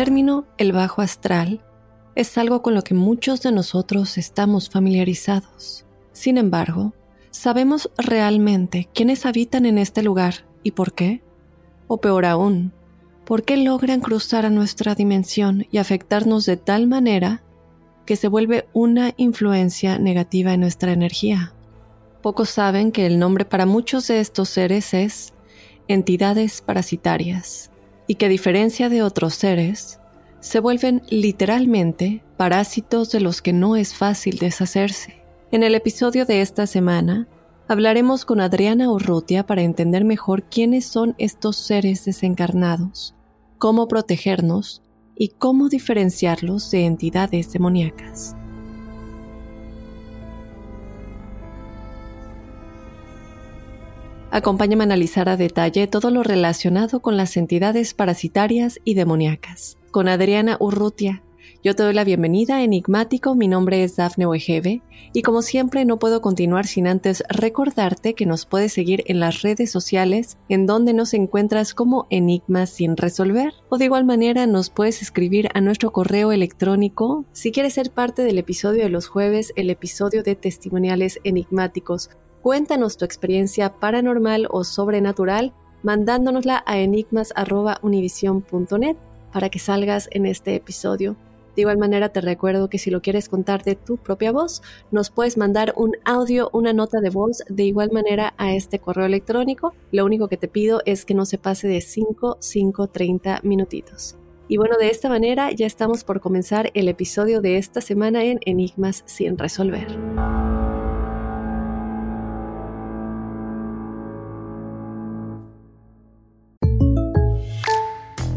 Término el bajo astral es algo con lo que muchos de nosotros estamos familiarizados. Sin embargo, ¿sabemos realmente quiénes habitan en este lugar y por qué? O peor aún, ¿por qué logran cruzar a nuestra dimensión y afectarnos de tal manera que se vuelve una influencia negativa en nuestra energía? Pocos saben que el nombre para muchos de estos seres es entidades parasitarias y que a diferencia de otros seres, se vuelven literalmente parásitos de los que no es fácil deshacerse. En el episodio de esta semana, hablaremos con Adriana Urrutia para entender mejor quiénes son estos seres desencarnados, cómo protegernos y cómo diferenciarlos de entidades demoníacas. Acompáñame a analizar a detalle todo lo relacionado con las entidades parasitarias y demoníacas. Con Adriana Urrutia. Yo te doy la bienvenida Enigmático, mi nombre es Dafne Wegebe y como siempre no puedo continuar sin antes recordarte que nos puedes seguir en las redes sociales en donde nos encuentras como Enigmas sin resolver o de igual manera nos puedes escribir a nuestro correo electrónico si quieres ser parte del episodio de los jueves, el episodio de testimoniales enigmáticos Cuéntanos tu experiencia paranormal o sobrenatural mandándonosla a enigmas.univision.net para que salgas en este episodio. De igual manera te recuerdo que si lo quieres contar de tu propia voz, nos puedes mandar un audio, una nota de voz de igual manera a este correo electrónico. Lo único que te pido es que no se pase de 5, 5, 30 minutitos. Y bueno, de esta manera ya estamos por comenzar el episodio de esta semana en Enigmas sin resolver.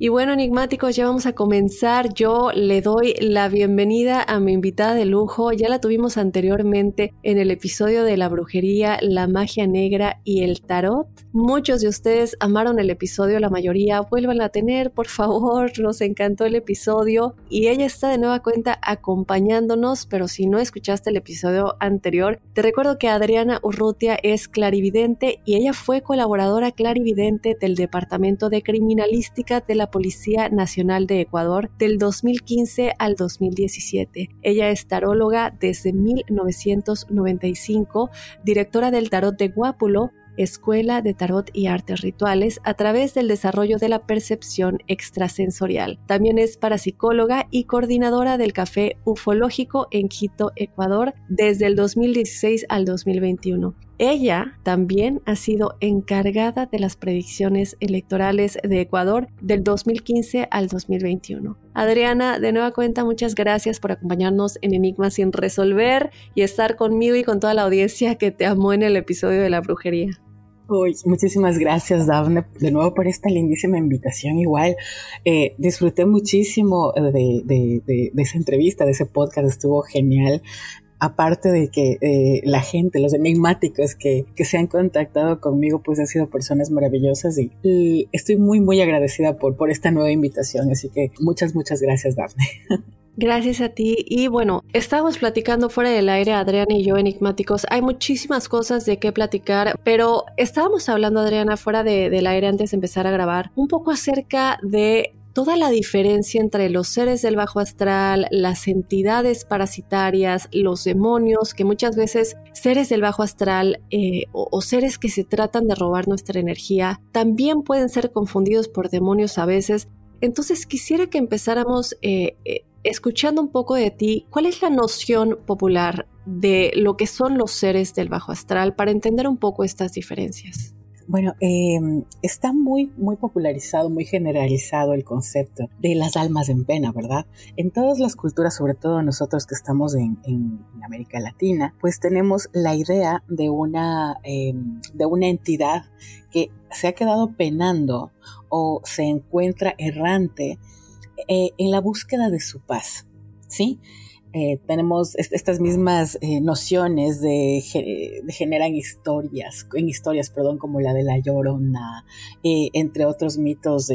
Y bueno, enigmáticos, ya vamos a comenzar. Yo le doy la bienvenida a mi invitada de lujo. Ya la tuvimos anteriormente en el episodio de la brujería, la magia negra y el tarot. Muchos de ustedes amaron el episodio, la mayoría vuelvan a tener, por favor. Nos encantó el episodio y ella está de nueva cuenta acompañándonos, pero si no escuchaste el episodio anterior, te recuerdo que Adriana Urrutia es clarividente y ella fue colaboradora clarividente del Departamento de Criminalística de la Policía Nacional de Ecuador del 2015 al 2017. Ella es taróloga desde 1995, directora del Tarot de Guápulo, Escuela de Tarot y Artes Rituales a través del desarrollo de la percepción extrasensorial. También es parapsicóloga y coordinadora del Café Ufológico en Quito, Ecuador, desde el 2016 al 2021. Ella también ha sido encargada de las predicciones electorales de Ecuador del 2015 al 2021. Adriana, de nueva cuenta, muchas gracias por acompañarnos en Enigma sin resolver y estar conmigo y con toda la audiencia que te amó en el episodio de la brujería. Muchísimas gracias, Daphne, de nuevo por esta lindísima invitación. Igual, eh, disfruté muchísimo de, de, esa entrevista, de ese podcast, estuvo genial aparte de que eh, la gente, los enigmáticos que, que, se han contactado conmigo, pues han sido personas maravillosas y, estoy muy, muy agradecida por, por esta nueva invitación. Así que muchas, muchas gracias, Dafne. Gracias a ti. Y bueno, estábamos platicando fuera del aire, Adriana y yo, enigmáticos. Hay muchísimas cosas de qué platicar, pero estábamos hablando, Adriana, fuera de, del aire antes de empezar a grabar, un poco acerca de toda la diferencia entre los seres del bajo astral, las entidades parasitarias, los demonios, que muchas veces seres del bajo astral eh, o, seres que se tratan de robar nuestra energía, también pueden ser confundidos por demonios a veces. Entonces quisiera que empezáramos eh, eh, escuchando un poco de ti, ¿cuál es la noción popular de lo que son los seres del bajo astral para entender un poco estas diferencias? Bueno, em, está muy, muy popularizado, muy generalizado el concepto de las almas en pena, ¿verdad? En todas las culturas, sobre todo nosotros que estamos en, América Latina, pues tenemos la idea de una, em, de una entidad que se ha quedado penando o se encuentra errante eh, en la búsqueda de su paz, ¿sí? Eh, tenemos estas mismas eh, nociones de, generan historias, en historias, perdón, como la de la Llorona, eh, entre otros mitos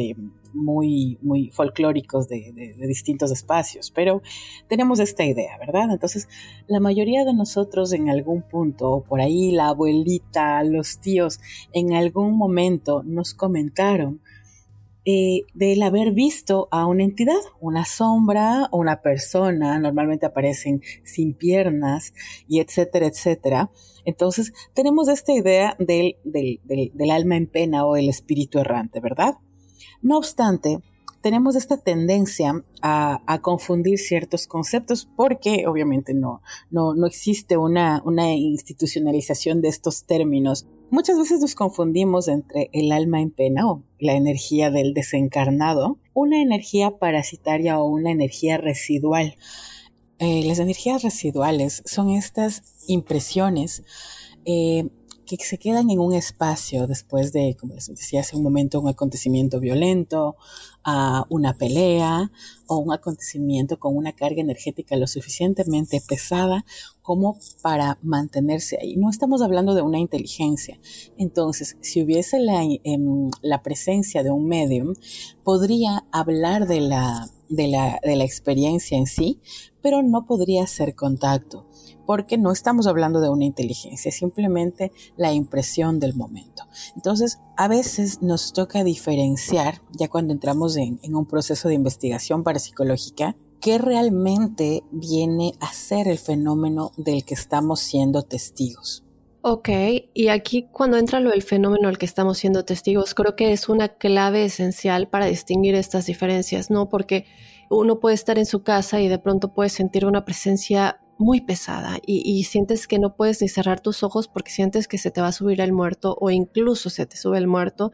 muy, muy folclóricos de, distintos espacios, pero tenemos esta idea, ¿verdad? Entonces, la mayoría de nosotros en algún punto, por ahí la abuelita, los tíos, en algún momento nos comentaron eh, del haber visto a una entidad, una sombra o una persona, normalmente aparecen sin piernas y etcétera, etcétera. Entonces tenemos esta idea del, del, del alma en pena o el espíritu errante, ¿verdad? No obstante, tenemos esta tendencia a, confundir ciertos conceptos porque obviamente no, no, no existe una, una institucionalización de estos términos. Muchas veces nos confundimos entre el alma en pena o la energía del desencarnado, una energía parasitaria o una energía residual. Eh, las energías residuales son estas impresiones eh, que se quedan en un espacio después de, como les decía hace un momento, un acontecimiento violento, a una pelea o un acontecimiento con una carga energética lo suficientemente pesada como para mantenerse ahí. No estamos hablando de una inteligencia. Entonces, si hubiese la, em, la presencia de un medium, podría hablar de la, de la, de la experiencia en sí, pero no podría hacer contacto porque no estamos hablando de una inteligencia, simplemente la impresión del momento. Entonces, a veces nos toca diferenciar, ya cuando entramos en, un proceso de investigación parapsicológica, qué realmente viene a ser el fenómeno del que estamos siendo testigos. Ok, y aquí cuando entra lo del fenómeno al que estamos siendo testigos, creo que es una clave esencial para distinguir estas diferencias, ¿no? Porque uno puede estar en su casa y de pronto puede sentir una presencia muy pesada y, sientes que no puedes ni cerrar tus ojos porque sientes que se te va a subir el muerto o incluso se te sube el muerto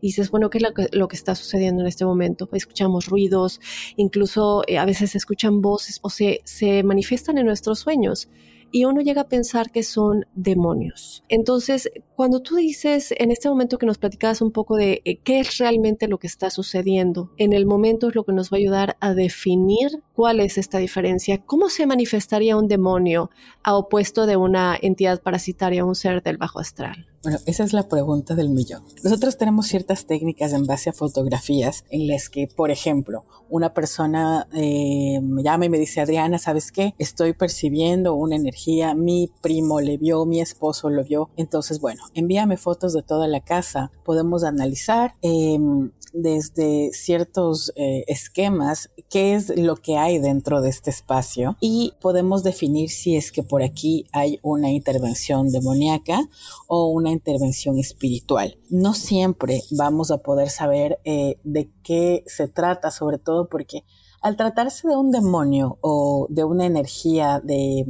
y dices, bueno, ¿qué es lo que, está sucediendo en este momento? Escuchamos ruidos, incluso eh, a veces se escuchan voces o se, se manifiestan en nuestros sueños. y uno llega a pensar que son demonios. Entonces, cuando tú dices en este momento que nos platicabas un poco de eh, qué es realmente lo que está sucediendo, en el momento es lo que nos va a ayudar a definir cuál es esta diferencia, cómo se manifestaría un demonio a opuesto de una entidad parasitaria, un ser del bajo astral. Bueno, esa es la pregunta del millón. Nosotros tenemos ciertas técnicas en base a fotografías en las que, por ejemplo, una persona eh, me llama y me dice, Adriana, ¿sabes qué? Estoy percibiendo una energía, mi primo le vio, mi esposo lo vio. Entonces, bueno, envíame fotos de toda la casa, podemos analizar. Em, desde ciertos eh, esquemas qué es lo que hay dentro de este espacio y podemos definir si es que por aquí hay una intervención demoníaca o una intervención espiritual. No siempre vamos a poder saber eh, de qué se trata, sobre todo porque al tratarse de un demonio o de una energía de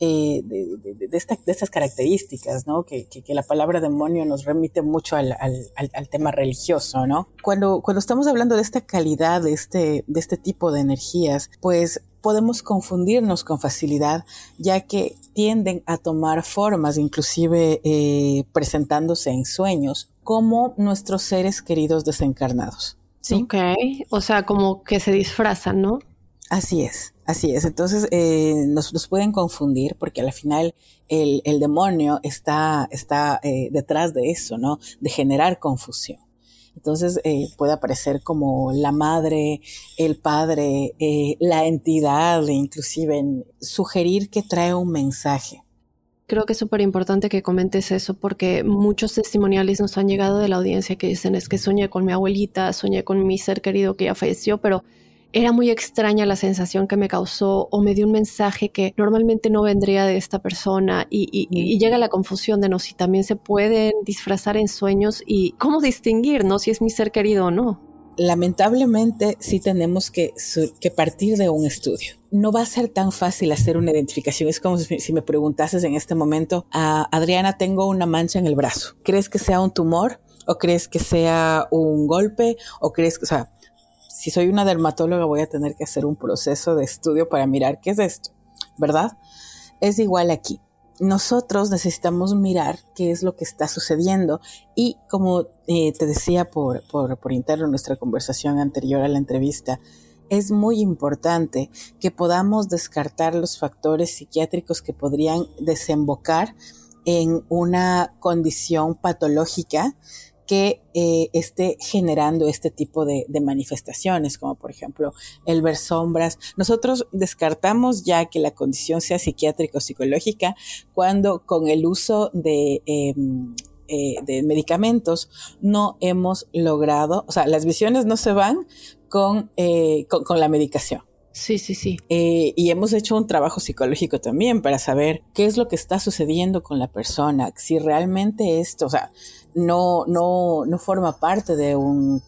eh, de, estas características, ¿no? Que, la palabra demonio nos remite mucho al, tema religioso, ¿no? Cuando, cuando estamos hablando de esta calidad, de este, de este tipo de energías, pues podemos confundirnos con facilidad, ya que tienden a tomar formas, inclusive eh, presentándose en sueños, como nuestros seres queridos desencarnados. ¿sí? Ok, o sea, como que se disfrazan, ¿no? Así es, así es. Entonces eh, nos, pueden confundir porque al final el, demonio está, eh, detrás de eso, ¿no? De generar confusión. Entonces eh, puede aparecer como la madre, el padre, la entidad, inclusive sugerir que trae un mensaje. Creo que es súper importante que comentes eso porque muchos testimoniales nos han llegado de la audiencia que dicen es que soñé con mi abuelita, soñé con mi ser querido que ya falleció, pero era muy extraña la sensación que me causó o me dio un mensaje que normalmente no vendría de esta persona y, llega la confusión de no si también se pueden disfrazar en sueños y cómo distinguir, ¿no? Si es mi ser querido o no. Lamentablemente sí tenemos que, que partir de un estudio. No va a ser tan fácil hacer una identificación. Es como si, me preguntases en este momento, a Adriana, tengo una mancha en el brazo. ¿Crees que sea un tumor? ¿O crees que sea un golpe? ¿O crees que, sea, si soy una dermatóloga voy a tener que hacer un proceso de estudio para mirar qué es esto, ¿verdad? Es igual aquí. Nosotros necesitamos mirar qué es lo que está sucediendo y como eh, te decía por, por, por interno nuestra conversación anterior a la entrevista, es muy importante que podamos descartar los factores psiquiátricos que podrían desembocar en una condición patológica que eh, esté generando este tipo de, manifestaciones, como por ejemplo el ver sombras. Nosotros descartamos ya que la condición sea psiquiátrica o psicológica cuando con el uso de, em, eh, medicamentos no hemos logrado, o sea, las visiones no se van con, eh, con la medicación. Sí, sí, sí. y hemos hecho un trabajo psicológico también para saber qué es lo que está sucediendo con la persona, si realmente esto, o sea, no, no, no forma parte de un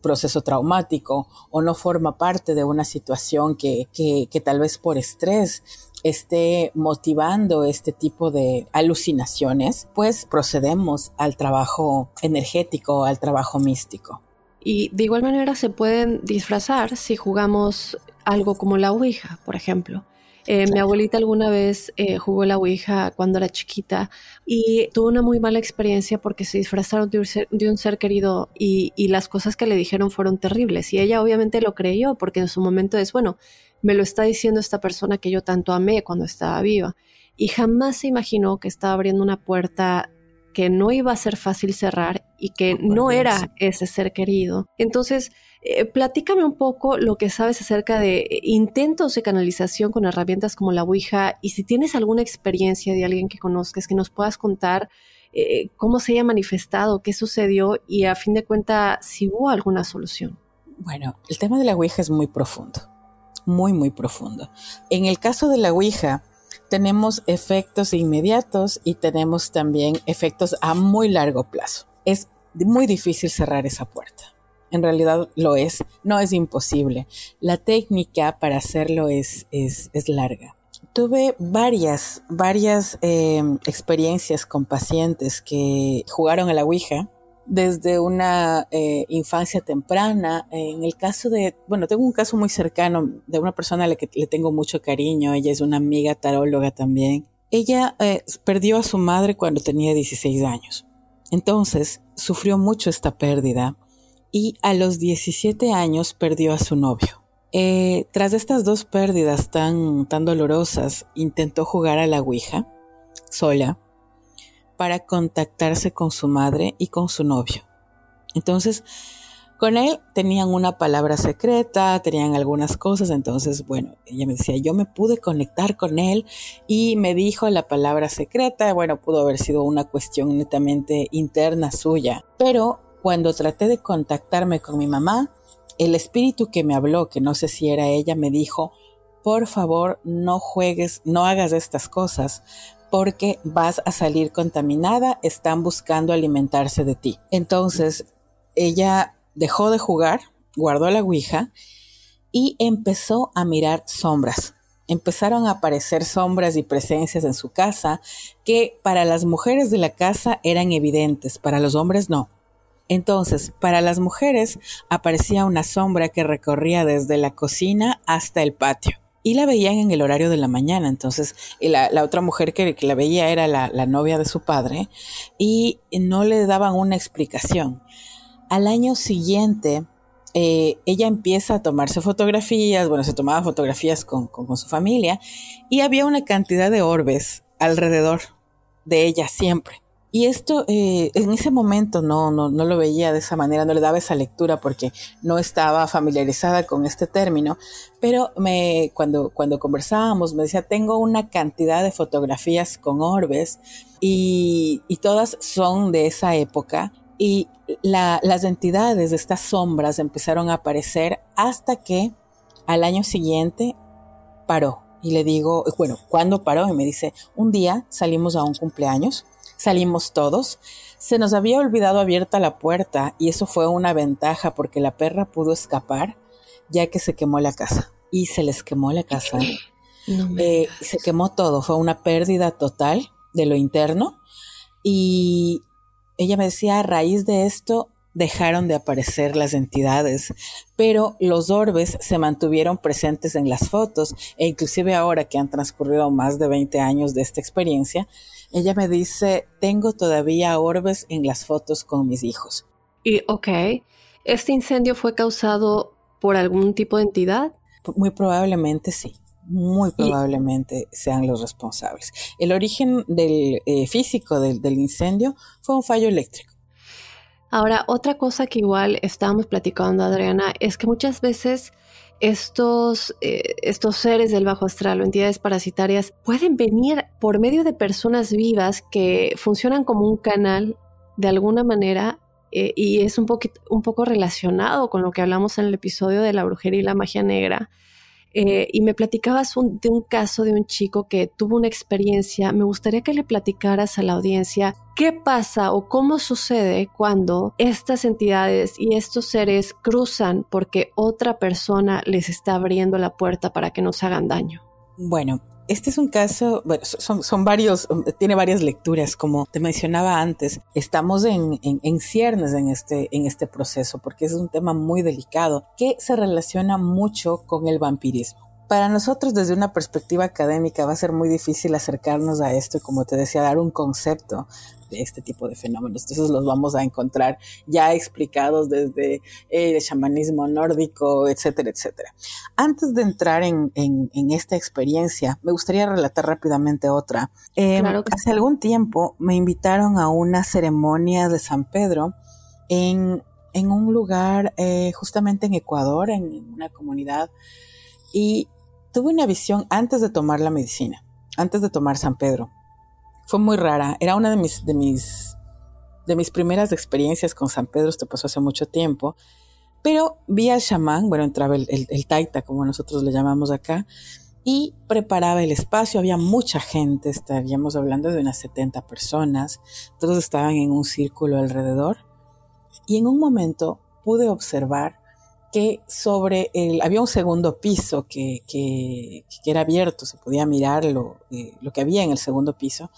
proceso traumático o no forma parte de una situación que, que, que, tal vez por estrés esté motivando este tipo de alucinaciones, pues procedemos al trabajo energético, al trabajo místico. Y de igual manera se pueden disfrazar si jugamos algo como la Ouija, por ejemplo. Eh, mi abuelita alguna vez eh, jugó la Ouija cuando era chiquita y tuvo una muy mala experiencia porque se disfrazaron de un ser, querido y, y, las cosas que le dijeron fueron terribles. Y ella obviamente lo creyó porque en su momento es, bueno, me lo está diciendo esta persona que yo tanto amé cuando estaba viva. Y jamás se imaginó que estaba abriendo una puerta que no iba a ser fácil cerrar y que no era ese ser querido. Entonces, eh, platícame un poco lo que sabes acerca de eh, intentos de canalización con herramientas como la Ouija y si tienes alguna experiencia de alguien que conozcas que nos puedas contar eh, cómo se haya manifestado, qué sucedió y a fin de cuentas si hubo alguna solución. Bueno, el tema de la Ouija es muy profundo, muy, muy profundo. En el caso de la Ouija, tenemos efectos inmediatos y tenemos también efectos a muy largo plazo. Es muy difícil cerrar esa puerta. En realidad lo es, no es imposible. La técnica para hacerlo es, es, larga. Tuve varias, varias em, experiencias con pacientes que jugaron a la Ouija desde una eh, infancia temprana. En el caso de, bueno, tengo un caso muy cercano de una persona a la que le tengo mucho cariño, ella es una amiga taróloga también. Ella eh, perdió a su madre cuando tenía 16 años. Entonces, sufrió mucho esta pérdida y a los 17 años perdió a su novio. Eh, tras estas dos pérdidas tan, tan dolorosas, intentó jugar a la Ouija sola para contactarse con su madre y con su novio. Entonces, con él tenían una palabra secreta, tenían algunas cosas, entonces, bueno, ella me decía, yo me pude conectar con él y me dijo la palabra secreta, bueno, pudo haber sido una cuestión netamente interna suya, pero cuando traté de contactarme con mi mamá, el espíritu que me habló, que no sé si era ella, me dijo, por favor, no juegues, no hagas estas cosas, porque vas a salir contaminada, están buscando alimentarse de ti. Entonces, ella dejó de jugar, guardó la Ouija y empezó a mirar sombras. Empezaron a aparecer sombras y presencias en su casa que para las mujeres de la casa eran evidentes, para los hombres no. Entonces, para las mujeres aparecía una sombra que recorría desde la cocina hasta el patio y la veían en el horario de la mañana. Entonces, la, otra mujer que, la veía era la, novia de su padre y no le daban una explicación. Al año siguiente, eh, ella empieza a tomarse fotografías, bueno, se tomaba fotografías con, con su familia y había una cantidad de orbes alrededor de ella siempre. Y esto eh, en ese momento no, no, no, lo veía de esa manera, no le daba esa lectura porque no estaba familiarizada con este término, pero me, cuando, cuando conversábamos me decía, tengo una cantidad de fotografías con orbes y, y todas son de esa época y las entidades de estas sombras empezaron a aparecer hasta que al año siguiente paró. Y le digo, bueno, ¿cuándo paró? Y me dice, un día salimos a un cumpleaños Salimos todos. Se nos había olvidado abierta la puerta y eso fue una ventaja porque la perra pudo escapar ya que se quemó la casa. Y se les quemó la casa. Eh, se quemó todo. Fue una pérdida total de lo interno. Y ella me decía, a raíz de esto dejaron de aparecer las entidades, pero los orbes se mantuvieron presentes en las fotos e inclusive ahora que han transcurrido más de 20 años de esta experiencia, ella me dice, tengo todavía orbes en las fotos con mis hijos. Y, ok, ¿este incendio fue causado por algún tipo de entidad? Muy probablemente sí. Muy probablemente sean los responsables. El origen del eh, físico del, del incendio fue un fallo eléctrico. Ahora, otra cosa que igual estábamos platicando, Adriana, es que muchas veces estos, eh, estos seres del bajo astral o entidades parasitarias pueden venir por medio de personas vivas que funcionan como un canal de alguna manera eh, y es un, un poco relacionado con lo que hablamos en el episodio de la brujería y la magia negra eh, y me platicabas de un caso de un chico que tuvo una experiencia. Me gustaría que le platicaras a la audiencia qué pasa o cómo sucede cuando estas entidades y estos seres cruzan porque otra persona les está abriendo la puerta para que nos hagan daño. Bueno, este es un caso, bueno, son, son, varios, tiene varias lecturas, como te mencionaba antes. Estamos en, en, en, ciernes en este, en este proceso, porque es un tema muy delicado que se relaciona mucho con el vampirismo. Para nosotros desde una perspectiva académica va a ser muy difícil acercarnos a esto y como te decía, dar un concepto de este tipo de fenómenos. Entonces los vamos a encontrar ya explicados desde el chamanismo nórdico, etcétera, etcétera. Antes de entrar en, esta experiencia, me gustaría relatar rápidamente otra. Em, hace algún tiempo me invitaron a una ceremonia de San Pedro en, un lugar eh, justamente en Ecuador, en una comunidad, y tuve una visión antes de tomar la medicina, antes de tomar San Pedro. Fue muy rara. Era una de mis, de mis, de mis primeras experiencias con San Pedro. Esto pasó hace mucho tiempo. Pero vi al chamán, bueno, entraba el, el, taita, como nosotros le llamamos acá, y preparaba el espacio. Había mucha gente, estaríamos hablando de unas 70 personas. Todos estaban en un círculo alrededor. Y en un momento pude observar que sobre el, había un segundo piso que, que, era abierto, se podía mirar lo, eh, lo, que había en el segundo piso,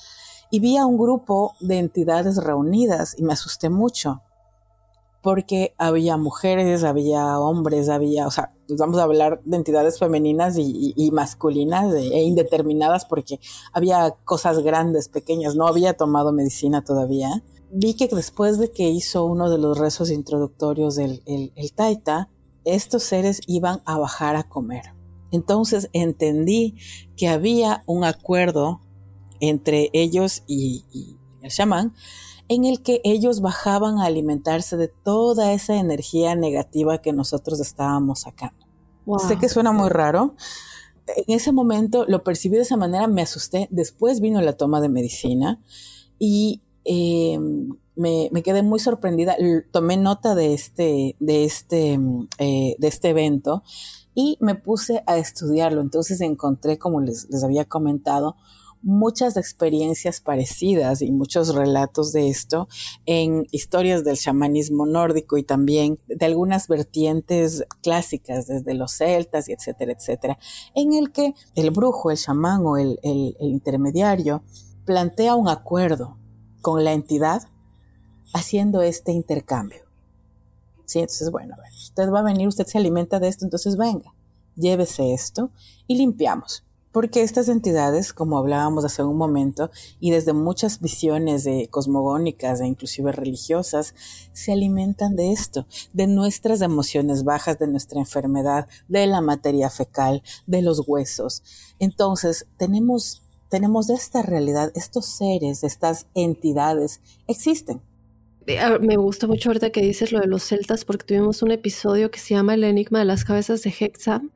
y vi a un grupo de entidades reunidas y me asusté mucho, porque había mujeres, había hombres, había, o sea, pues vamos a hablar de entidades femeninas y, masculinas e, indeterminadas porque había cosas grandes, pequeñas, no había tomado medicina todavía. Vi que después de que hizo uno de los rezos introductorios del el, Taita, estos seres iban a bajar a comer. Entonces entendí que había un acuerdo entre ellos y, y el chamán en el que ellos bajaban a alimentarse de toda esa energía negativa que nosotros estábamos sacando. Sé que suena muy raro. En ese momento lo percibí de esa manera, me asusté. Después vino la toma de medicina y eh, me, quedé muy sorprendida. Tomé nota de este, de este, eh, de este evento y me puse a estudiarlo. Entonces encontré, como les, les había comentado, muchas experiencias parecidas y muchos relatos de esto en historias del chamanismo nórdico y también de algunas vertientes clásicas, desde los celtas y etcétera, etcétera, en el que el brujo, el chamán o el, intermediario plantea un acuerdo con la entidad haciendo este intercambio. Sí, entonces, bueno, usted va a venir, usted se alimenta de esto, entonces venga, llévese esto y limpiamos porque estas entidades, como hablábamos hace un momento, y desde muchas visiones de cosmogónicas e inclusive religiosas, se alimentan de esto, de nuestras emociones bajas, de nuestra enfermedad, de la materia fecal, de los huesos. Entonces, tenemos, tenemos esta realidad, estos seres, estas entidades existen. Eh, ah, me gusta mucho ahorita que dices lo de los celtas porque tuvimos un episodio que se llama El enigma de las cabezas de Hexam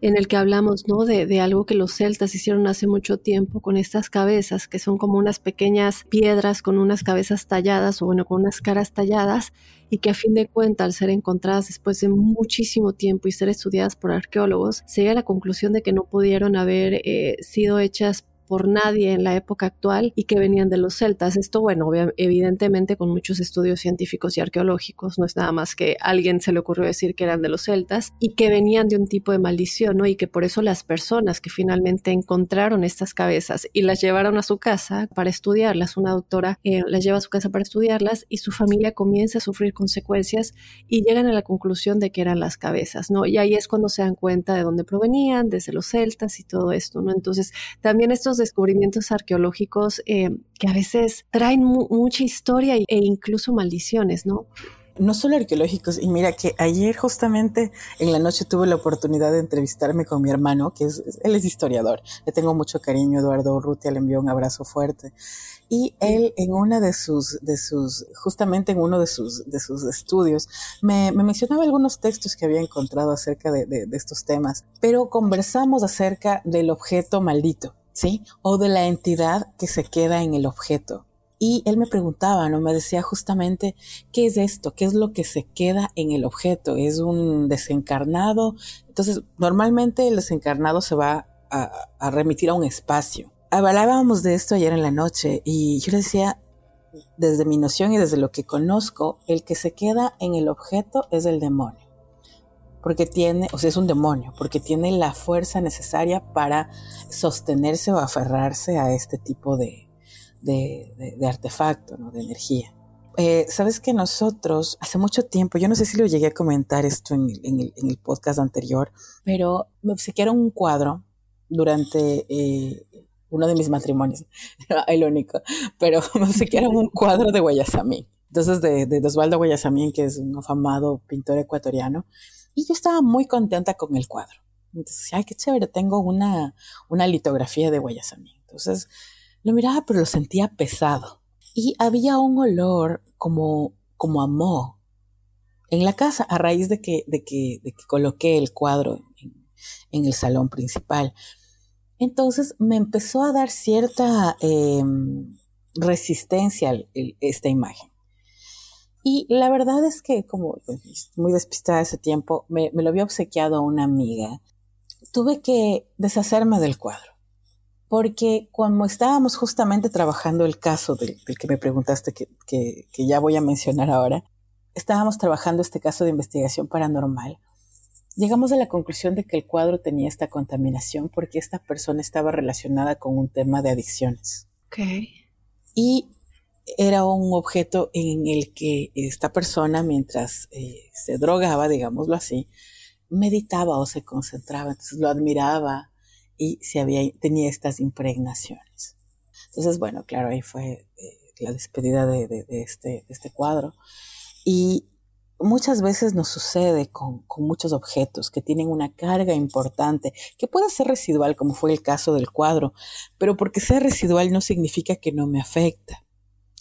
en el que hablamos ¿no? de, de, algo que los celtas hicieron hace mucho tiempo con estas cabezas, que son como unas pequeñas piedras con unas cabezas talladas o bueno, con unas caras talladas y que a fin de cuentas, al ser encontradas después de muchísimo tiempo y ser estudiadas por arqueólogos, se llega a la conclusión de que no pudieron haber eh, sido hechas por nadie en la época actual y que venían de los celtas. Esto, bueno, evidentemente con muchos estudios científicos y arqueológicos, no es nada más que alguien se le ocurrió decir que eran de los celtas y que venían de un tipo de maldición, ¿no? Y que por eso las personas que finalmente encontraron estas cabezas y las llevaron a su casa para estudiarlas, una doctora eh, las lleva a su casa para estudiarlas y su familia comienza a sufrir consecuencias y llegan a la conclusión de que eran las cabezas, ¿no? Y ahí es cuando se dan cuenta de dónde provenían, desde los celtas y todo esto, ¿no? Entonces, también estos descubrimientos arqueológicos eh, que a veces traen mucha historia e incluso maldiciones, ¿no? no solo arqueológicos, y mira que ayer justamente en la noche tuve la oportunidad de entrevistarme con mi hermano, que es, él es historiador, le tengo mucho cariño, Eduardo Urrutia le envió un abrazo fuerte, y él en una de sus, de sus, justamente en uno de sus, de sus estudios, me, mencionaba algunos textos que había encontrado acerca de, de estos temas, pero conversamos acerca del objeto maldito. ¿Sí? O de la entidad que se queda en el objeto. Y él me preguntaba, ¿no? Me decía justamente, ¿qué es esto? ¿Qué es lo que se queda en el objeto? ¿Es un desencarnado? Entonces, normalmente el desencarnado se va a, remitir a un espacio. Hablábamos de esto ayer en la noche y yo le decía, desde mi noción y desde lo que conozco, el que se queda en el objeto es el demonio porque tiene, o sea, es un demonio, porque tiene la fuerza necesaria para sostenerse o aferrarse a este tipo de, de, artefacto, ¿no? de energía. Eh, Sabes que nosotros, hace mucho tiempo, yo no sé si lo llegué a comentar esto en, el, podcast anterior, pero me obsequiaron un cuadro durante eh, uno de mis matrimonios, el único, pero me obsequiaron un cuadro de Guayasamín. Entonces, de, de Osvaldo Guayasamín, que es un afamado pintor ecuatoriano, y yo estaba muy contenta con el cuadro. Entonces, ay, qué chévere, tengo una, una litografía de Guayasamín. Entonces, lo miraba, pero lo sentía pesado. Y había un olor como, como a moho en la casa a raíz de que, de que, de que coloqué el cuadro en, el salón principal. Entonces me empezó a dar cierta em, resistencia esta imagen. Y la verdad es que, como muy despistada ese tiempo, me, lo había obsequiado a una amiga. Tuve que deshacerme del cuadro. Porque como estábamos justamente trabajando el caso del, que me preguntaste, que, que, que ya voy a mencionar ahora, estábamos trabajando este caso de investigación paranormal. Llegamos a la conclusión de que el cuadro tenía esta contaminación porque esta persona estaba relacionada con un tema de adicciones. Okay. Y era un objeto en el que esta persona, mientras eh, se drogaba, digámoslo así, meditaba o se concentraba, entonces lo admiraba y se había, tenía estas impregnaciones. Entonces, bueno, claro, ahí fue eh, la despedida de, este, este cuadro. Y muchas veces nos sucede con, con, muchos objetos que tienen una carga importante, que puede ser residual, como fue el caso del cuadro, pero porque sea residual no significa que no me afecta.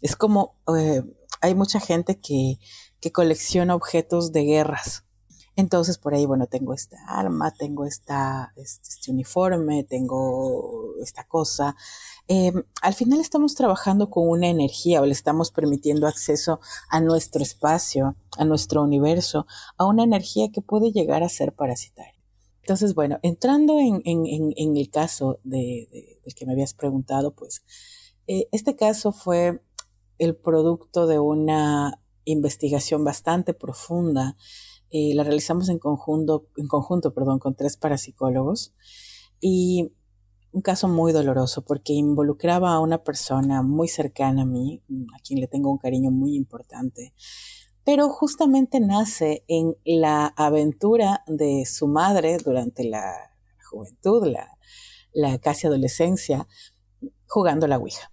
Es como eh, hay mucha gente que, que colecciona objetos de guerras. Entonces por ahí, bueno, tengo esta arma, tengo esta, este, este uniforme, tengo esta cosa. Em, al final estamos trabajando con una energía o le estamos permitiendo acceso a nuestro espacio, a nuestro universo, a una energía que puede llegar a ser parasitaria. Entonces, bueno, entrando en, el caso de, del que me habías preguntado, pues eh, este caso fue el producto de una investigación bastante profunda. Eh, la realizamos en conjunto, en conjunto perdón, con tres parapsicólogos y un caso muy doloroso porque involucraba a una persona muy cercana a mí, a quien le tengo un cariño muy importante, pero justamente nace en la aventura de su madre durante la juventud, la, la casi adolescencia, jugando la Ouija.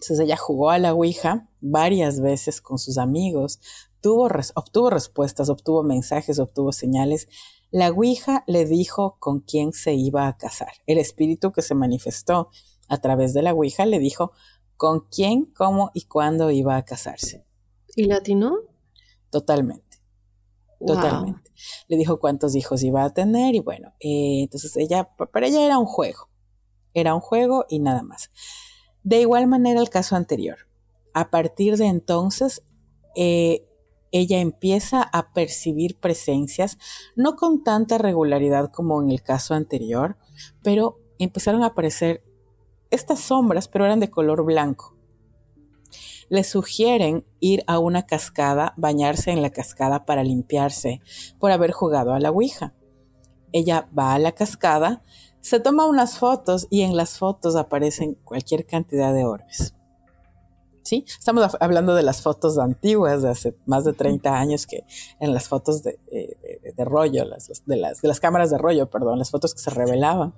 Entonces ella jugó a la Ouija varias veces con sus amigos, tuvo, obtuvo respuestas, obtuvo mensajes, obtuvo señales. La Ouija le dijo con quién se iba a casar. El espíritu que se manifestó a través de la Ouija le dijo con quién, cómo y cuándo iba a casarse. ¿Y latino? Totalmente. Totalmente. Le dijo cuántos hijos iba a tener y bueno, eh, entonces ella, para ella era un juego. Era un juego y nada más. De igual manera el caso anterior. A partir de entonces, eh, ella empieza a percibir presencias, no con tanta regularidad como en el caso anterior, pero empezaron a aparecer estas sombras, pero eran de color blanco. Le sugieren ir a una cascada, bañarse en la cascada para limpiarse por haber jugado a la Ouija. Ella va a la cascada, se toma unas fotos y en las fotos aparecen cualquier cantidad de orbes. ¿Sí? Estamos hablando de las fotos antiguas de hace más de 30 años que en las fotos de, eh, rollo, las, de, las, de las cámaras de rollo, perdón, las fotos que se revelaban.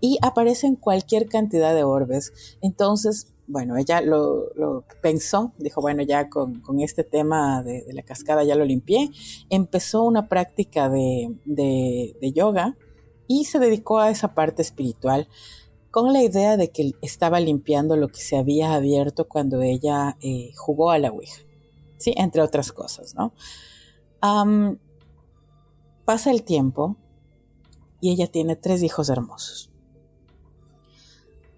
Y aparecen cualquier cantidad de orbes. Entonces, bueno, ella lo, pensó, dijo, bueno, ya con, este tema de, la cascada ya lo limpié. Empezó una práctica de, de yoga y se dedicó a esa parte espiritual con la idea de que estaba limpiando lo que se había abierto cuando ella eh, jugó a la Ouija, ¿sí? Entre otras cosas, ¿no? pasa el tiempo y ella tiene tres hijos hermosos.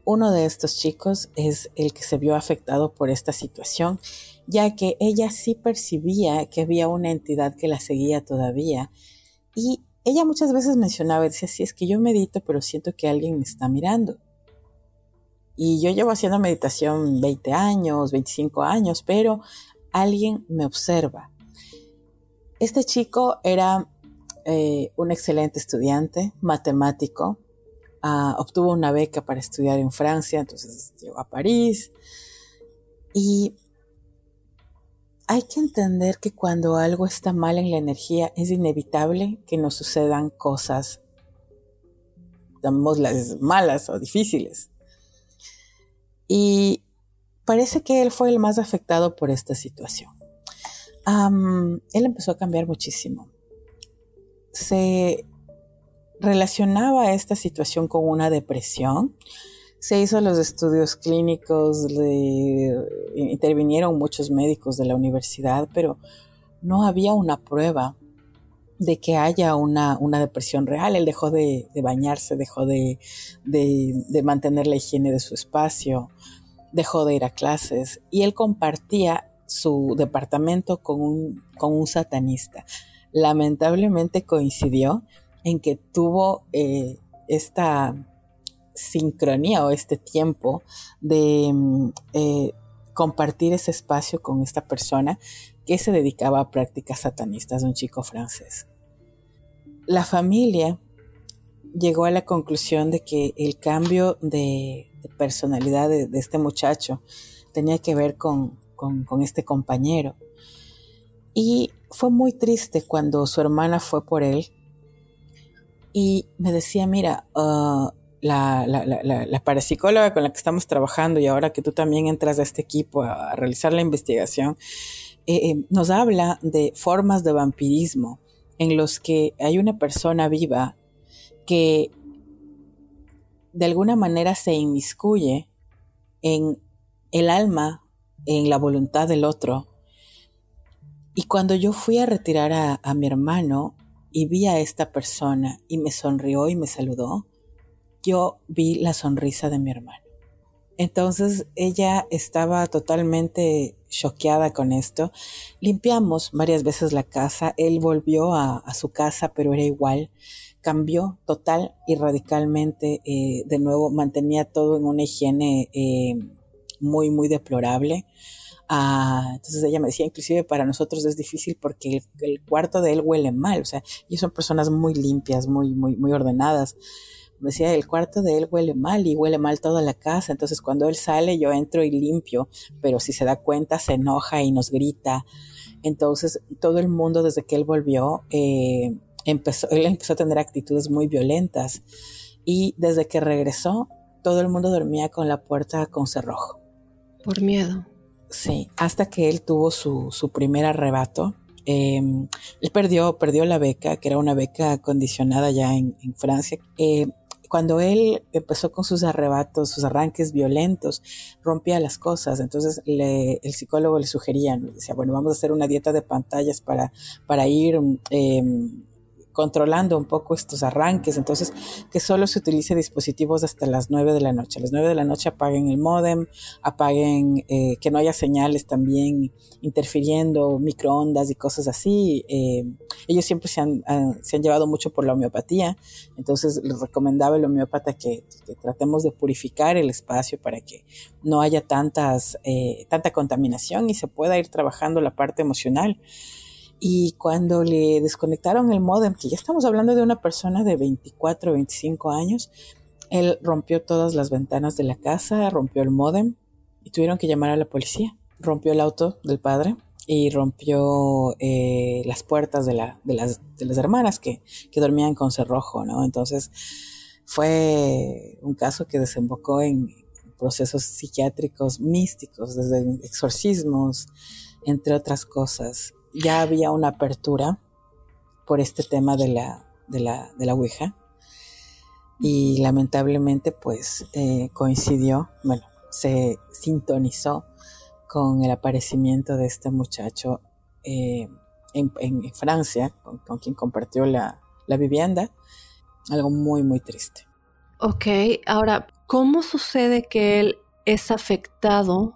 Uno de estos chicos es el que se vio afectado por esta situación, ya que ella sí percibía que había una entidad que la seguía todavía y ella muchas veces mencionaba, decía, sí, es que yo medito, pero siento que alguien me está mirando. Y yo llevo haciendo meditación 20 años, 25 años, pero alguien me observa. Este chico era eh, un excelente estudiante, matemático, ah, obtuvo una beca para estudiar en Francia, entonces llegó a París. Y hay que entender que cuando algo está mal en la energía es inevitable que nos sucedan cosas, llamémoslas malas o difíciles. Y parece que él fue el más afectado por esta situación. él empezó a cambiar muchísimo. Se relacionaba esta situación con una depresión, se hizo los estudios clínicos, intervinieron muchos médicos de la universidad, pero no había una prueba de que haya una, depresión real. Él dejó de, bañarse, dejó de, mantener la higiene de su espacio, dejó de ir a clases y él compartía su departamento con un, con un satanista. Lamentablemente coincidió en que tuvo eh, esta sincronía o este tiempo de mm, eh, compartir ese espacio con esta persona que se dedicaba a prácticas satanistas, un chico francés. La familia llegó a la conclusión de que el cambio de, personalidad de, este muchacho tenía que ver con, este compañero. Y fue muy triste cuando su hermana fue por él y me decía, mira, uh, la, la, parapsicóloga con la que estamos trabajando y ahora que tú también entras a este equipo a, realizar la investigación, eh, eh, nos habla de formas de vampirismo en los que hay una persona viva que de alguna manera se inmiscuye en el alma, en la voluntad del otro. Y cuando yo fui a retirar a, a mi hermano y vi a esta persona y me sonrió y me saludó, yo vi la sonrisa de mi hermano. Entonces ella estaba totalmente choqueada con esto. Limpiamos varias veces la casa, él volvió a, su casa, pero era igual. Cambió total y radicalmente. Eh, de nuevo, mantenía todo en una higiene eh, muy, muy deplorable. Ah, entonces ella me decía, inclusive para nosotros es difícil porque el, el, cuarto de él huele mal. O sea, y son personas muy limpias, muy, muy, muy ordenadas decía, el cuarto de él huele mal y huele mal toda la casa. Entonces cuando él sale yo entro y limpio, pero si se da cuenta se enoja y nos grita. Entonces todo el mundo desde que él volvió, eh, empezó, él empezó a tener actitudes muy violentas. Y desde que regresó, todo el mundo dormía con la puerta con cerrojo. Por miedo. Sí, hasta que él tuvo su, su primer arrebato. Em, él perdió, perdió la beca, que era una beca condicionada ya en, en Francia. Eh, cuando él empezó con sus arrebatos, sus arranques violentos, rompía las cosas. Entonces el psicólogo le sugería, decía, bueno, vamos a hacer una dieta de pantallas para, para ir em, controlando un poco estos arranques, entonces que solo se utilice dispositivos hasta las 9 de la noche. A las 9 de la noche apaguen el modem, apaguen, eh, que no haya señales también interfiriendo, microondas y cosas así. Eh, ellos siempre se han, se han, llevado mucho por la homeopatía, entonces les recomendaba el homeópata que, tratemos de purificar el espacio para que no haya tantas, eh, tanta contaminación y se pueda ir trabajando la parte emocional. Y cuando le desconectaron el modem, que ya estamos hablando de una persona de 24 o 25 años, él rompió todas las ventanas de la casa, rompió el modem y tuvieron que llamar a la policía. Rompió el auto del padre y rompió eh, las puertas de, la, de, las, de las hermanas que, que dormían con cerrojo, ¿no? Entonces fue un caso que desembocó en procesos psiquiátricos místicos, desde exorcismos, entre otras cosas ya había una apertura por este tema de la, de la, de la Ouija y lamentablemente pues eh, coincidió, bueno, se sintonizó con el aparecimiento de este muchacho eh, en, Francia, con, quien compartió la, la vivienda, algo muy, muy triste. Ok, ahora, ¿cómo sucede que él es afectado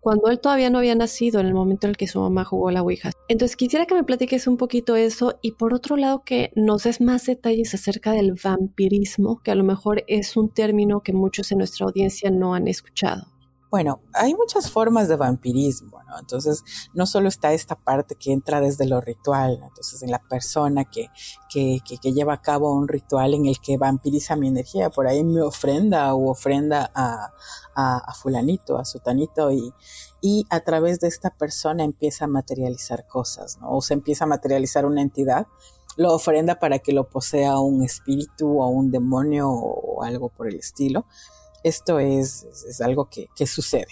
cuando él todavía no había nacido en el momento en el que su mamá jugó la Ouija. Entonces quisiera que me platiques un poquito eso y por otro lado que nos des más detalles acerca del vampirismo, que a lo mejor es un término que muchos en nuestra audiencia no han escuchado. Bueno, hay muchas formas de vampirismo, ¿no? Entonces, no solo está esta parte que entra desde lo ritual, entonces en la persona que, que, que, lleva a cabo un ritual en el que vampiriza mi energía, por ahí me ofrenda o ofrenda a, a, fulanito, a sutanito, y, y a través de esta persona empieza a materializar cosas, ¿no? O se empieza a materializar una entidad, lo ofrenda para que lo posea un espíritu o un demonio o algo por el estilo esto es, es algo que, sucede.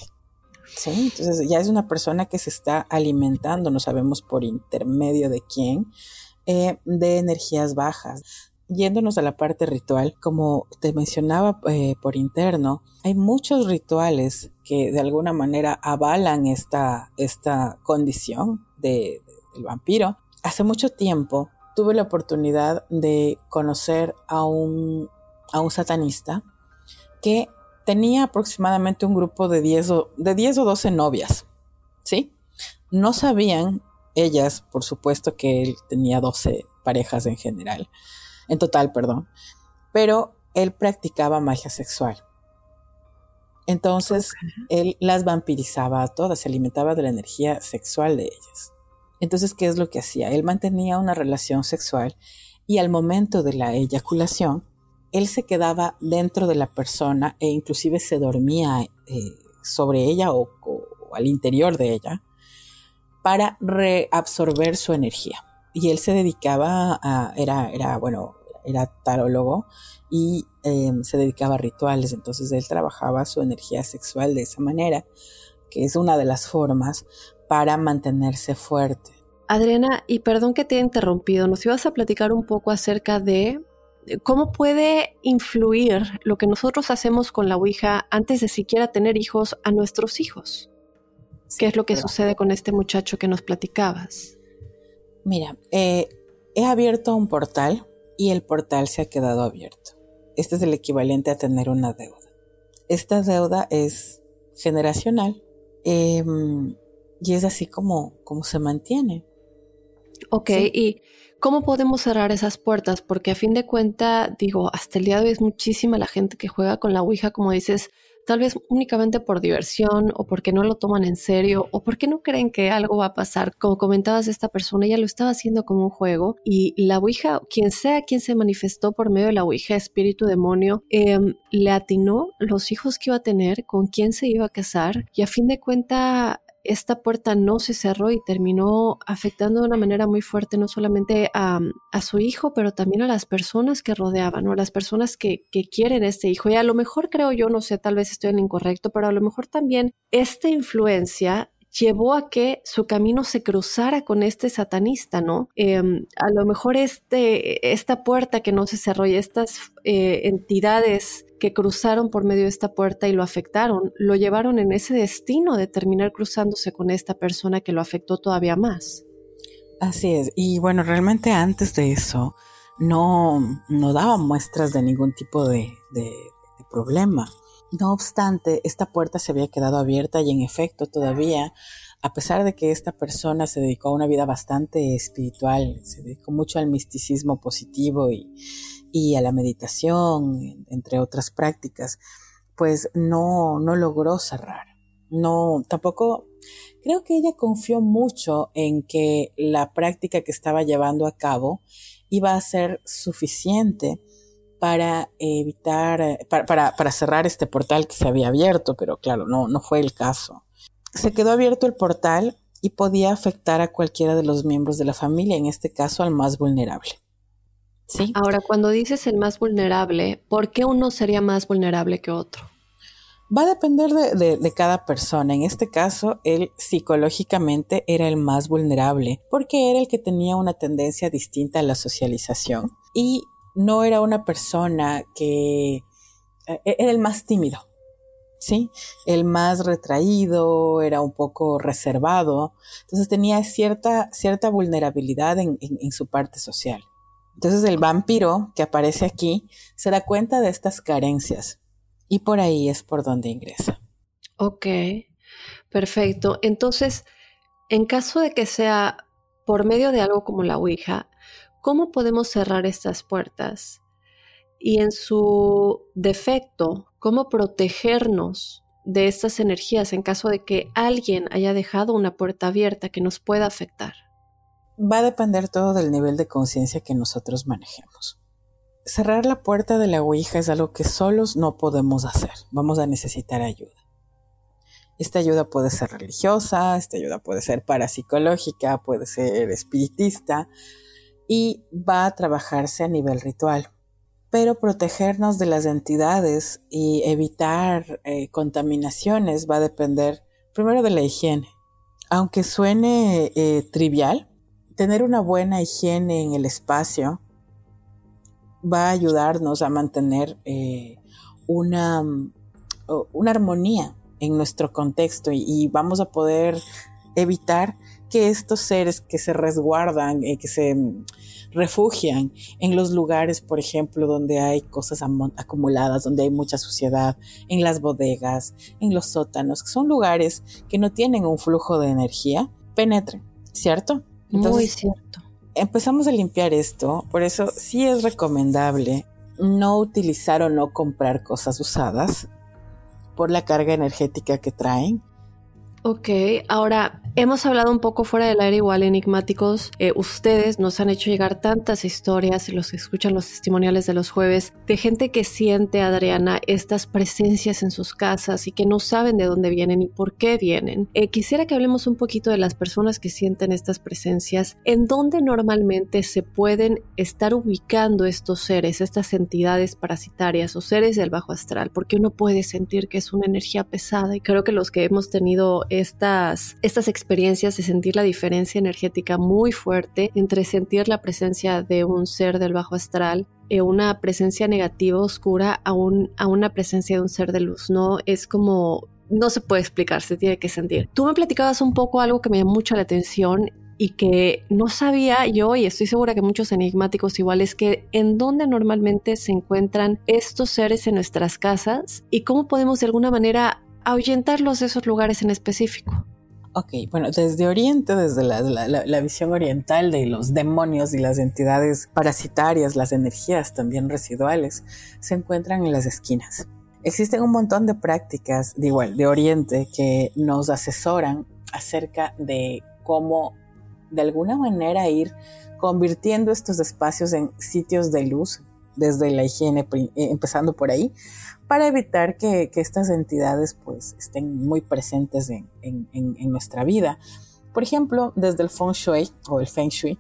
¿sí? Entonces ya es una persona que se está alimentando, no sabemos por intermedio de quién, eh, de energías bajas. Yéndonos a la parte ritual, como te mencionaba eh, por interno, hay muchos rituales que de alguna manera avalan esta, esta condición de, del vampiro. Hace mucho tiempo tuve la oportunidad de conocer a un, a un satanista que tenía aproximadamente un grupo de 10 o, de 10 o 12 novias, ¿sí? No sabían ellas, por supuesto, que él tenía 12 parejas en general, en total, perdón, pero él practicaba magia sexual. Entonces, él las vampirizaba a todas, se alimentaba de la energía sexual de ellas. Entonces, ¿qué es lo que hacía? Él mantenía una relación sexual y al momento de la eyaculación, él se quedaba dentro de la persona e inclusive se dormía eh, sobre ella o, al interior de ella para reabsorber su energía. Y él se dedicaba a, era, era bueno, era tarólogo y em, se dedicaba a rituales, entonces él trabajaba su energía sexual de esa manera, que es una de las formas para mantenerse fuerte. Adriana, y perdón que te he interrumpido, nos ibas a platicar un poco acerca de cómo puede influir lo que nosotros hacemos con la Ouija antes de siquiera tener hijos a nuestros hijos. ¿Qué es lo que sucede con este muchacho que nos platicabas? Mira, eh, he abierto un portal y el portal se ha quedado abierto. Este es el equivalente a tener una deuda. Esta deuda es generacional em, y es así como, como se mantiene. Ok, y ¿cómo podemos cerrar esas puertas? Porque a fin de cuenta, digo, hasta el día de hoy es muchísima la gente que juega con la Ouija, como dices, tal vez únicamente por diversión o porque no lo toman en serio o porque no creen que algo va a pasar. Como comentabas, esta persona ya lo estaba haciendo como un juego y la Ouija, quien sea quien se manifestó por medio de la Ouija, espíritu demonio, em, le atinó los hijos que iba a tener, con quién se iba a casar y a fin de cuenta esta puerta no se cerró y terminó afectando de una manera muy fuerte no solamente a, su hijo, pero también a las personas que rodeaban, o a las personas que, que, quieren este hijo. Y a lo mejor creo yo, no sé, tal vez estoy en incorrecto, pero a lo mejor también esta influencia llevó a que su camino se cruzara con este satanista, ¿no? Em, a lo mejor este, esta puerta que no se cerró y estas eh, entidades que cruzaron por medio de esta puerta y lo afectaron, lo llevaron en ese destino de terminar cruzándose con esta persona que lo afectó todavía más. Así es, y bueno, realmente antes de eso no, no daba muestras de ningún tipo de problema. No obstante, esta puerta se había quedado abierta y en efecto todavía, a pesar de que esta persona se dedicó a una vida bastante espiritual, se dedicó mucho al misticismo positivo y, a la meditación, entre otras prácticas, pues no, no logró cerrar. No, tampoco, creo que ella confió mucho en que la práctica que estaba llevando a cabo iba a ser suficiente para evitar, para, para, cerrar este portal que se había abierto, pero claro, no, no fue el caso. Se quedó abierto el portal y podía afectar a cualquiera de los miembros de la familia, en este caso al más vulnerable. ¿Sí? Ahora, cuando dices el más vulnerable, ¿por qué uno sería más vulnerable que otro? Va a depender de, de, cada persona. En este caso, él psicológicamente era el más vulnerable porque era el que tenía una tendencia distinta a la socialización y no era una persona que eh, era el más tímido, ¿sí? El más retraído, era un poco reservado, entonces tenía cierta, cierta vulnerabilidad en, su parte social. Entonces el vampiro que aparece aquí se da cuenta de estas carencias y por ahí es por donde ingresa. Ok, perfecto. Entonces, en caso de que sea por medio de algo como la Ouija, ¿Cómo podemos cerrar estas puertas? Y en su defecto, ¿cómo protegernos de estas energías en caso de que alguien haya dejado una puerta abierta que nos pueda afectar? Va a depender todo del nivel de conciencia que nosotros manejemos. Cerrar la puerta de la Ouija es algo que solos no podemos hacer. Vamos a necesitar ayuda. Esta ayuda puede ser religiosa, esta ayuda puede ser parapsicológica, puede ser espiritista, y va a trabajarse a nivel ritual. Pero protegernos de las entidades y evitar eh, contaminaciones va a depender primero de la higiene. Aunque suene eh, trivial, tener una buena higiene en el espacio va a ayudarnos a mantener eh, una, una, armonía en nuestro contexto y, vamos a poder evitar que estos seres que se resguardan, y que se refugian en los lugares, por ejemplo, donde hay cosas acumuladas, donde hay mucha suciedad, en las bodegas, en los sótanos, que son lugares que no tienen un flujo de energía, penetren, ¿cierto? Muy cierto. Empezamos a limpiar esto, por eso sí es recomendable no utilizar o no comprar cosas usadas por la carga energética que traen. Ok, ahora Hemos hablado un poco fuera del aire igual enigmáticos. Eh, ustedes nos han hecho llegar tantas historias los que escuchan los testimoniales de los jueves de gente que siente, Adriana, estas presencias en sus casas y que no saben de dónde vienen y por qué vienen. Eh, quisiera que hablemos un poquito de las personas que sienten estas presencias, en dónde normalmente se pueden estar ubicando estos seres, estas entidades parasitarias o seres del bajo astral, porque uno puede sentir que es una energía pesada y creo que los que hemos tenido estas, estas experiencias experiencias de sentir la diferencia energética muy fuerte entre sentir la presencia de un ser del bajo astral y una presencia negativa oscura a, un, a una presencia de un ser de luz, ¿no? Es como no se puede explicar, se tiene que sentir. Tú me platicabas un poco algo que me llamó mucho la atención y que no sabía yo, y estoy segura que muchos enigmáticos igual, es que en dónde normalmente se encuentran estos seres en nuestras casas y cómo podemos de alguna manera ahuyentarlos de esos lugares en específico. Ok, bueno, desde Oriente, desde la, visión oriental de los demonios y las entidades parasitarias, las energías también residuales, se encuentran en las esquinas. Existen un montón de prácticas, de igual, de Oriente, que nos asesoran acerca de cómo de alguna manera ir convirtiendo estos espacios en sitios de luz, desde la higiene, eh, empezando por ahí, para evitar que, estas entidades pues estén muy presentes en, nuestra vida. Por ejemplo, desde el Feng Shui o el Feng Shui,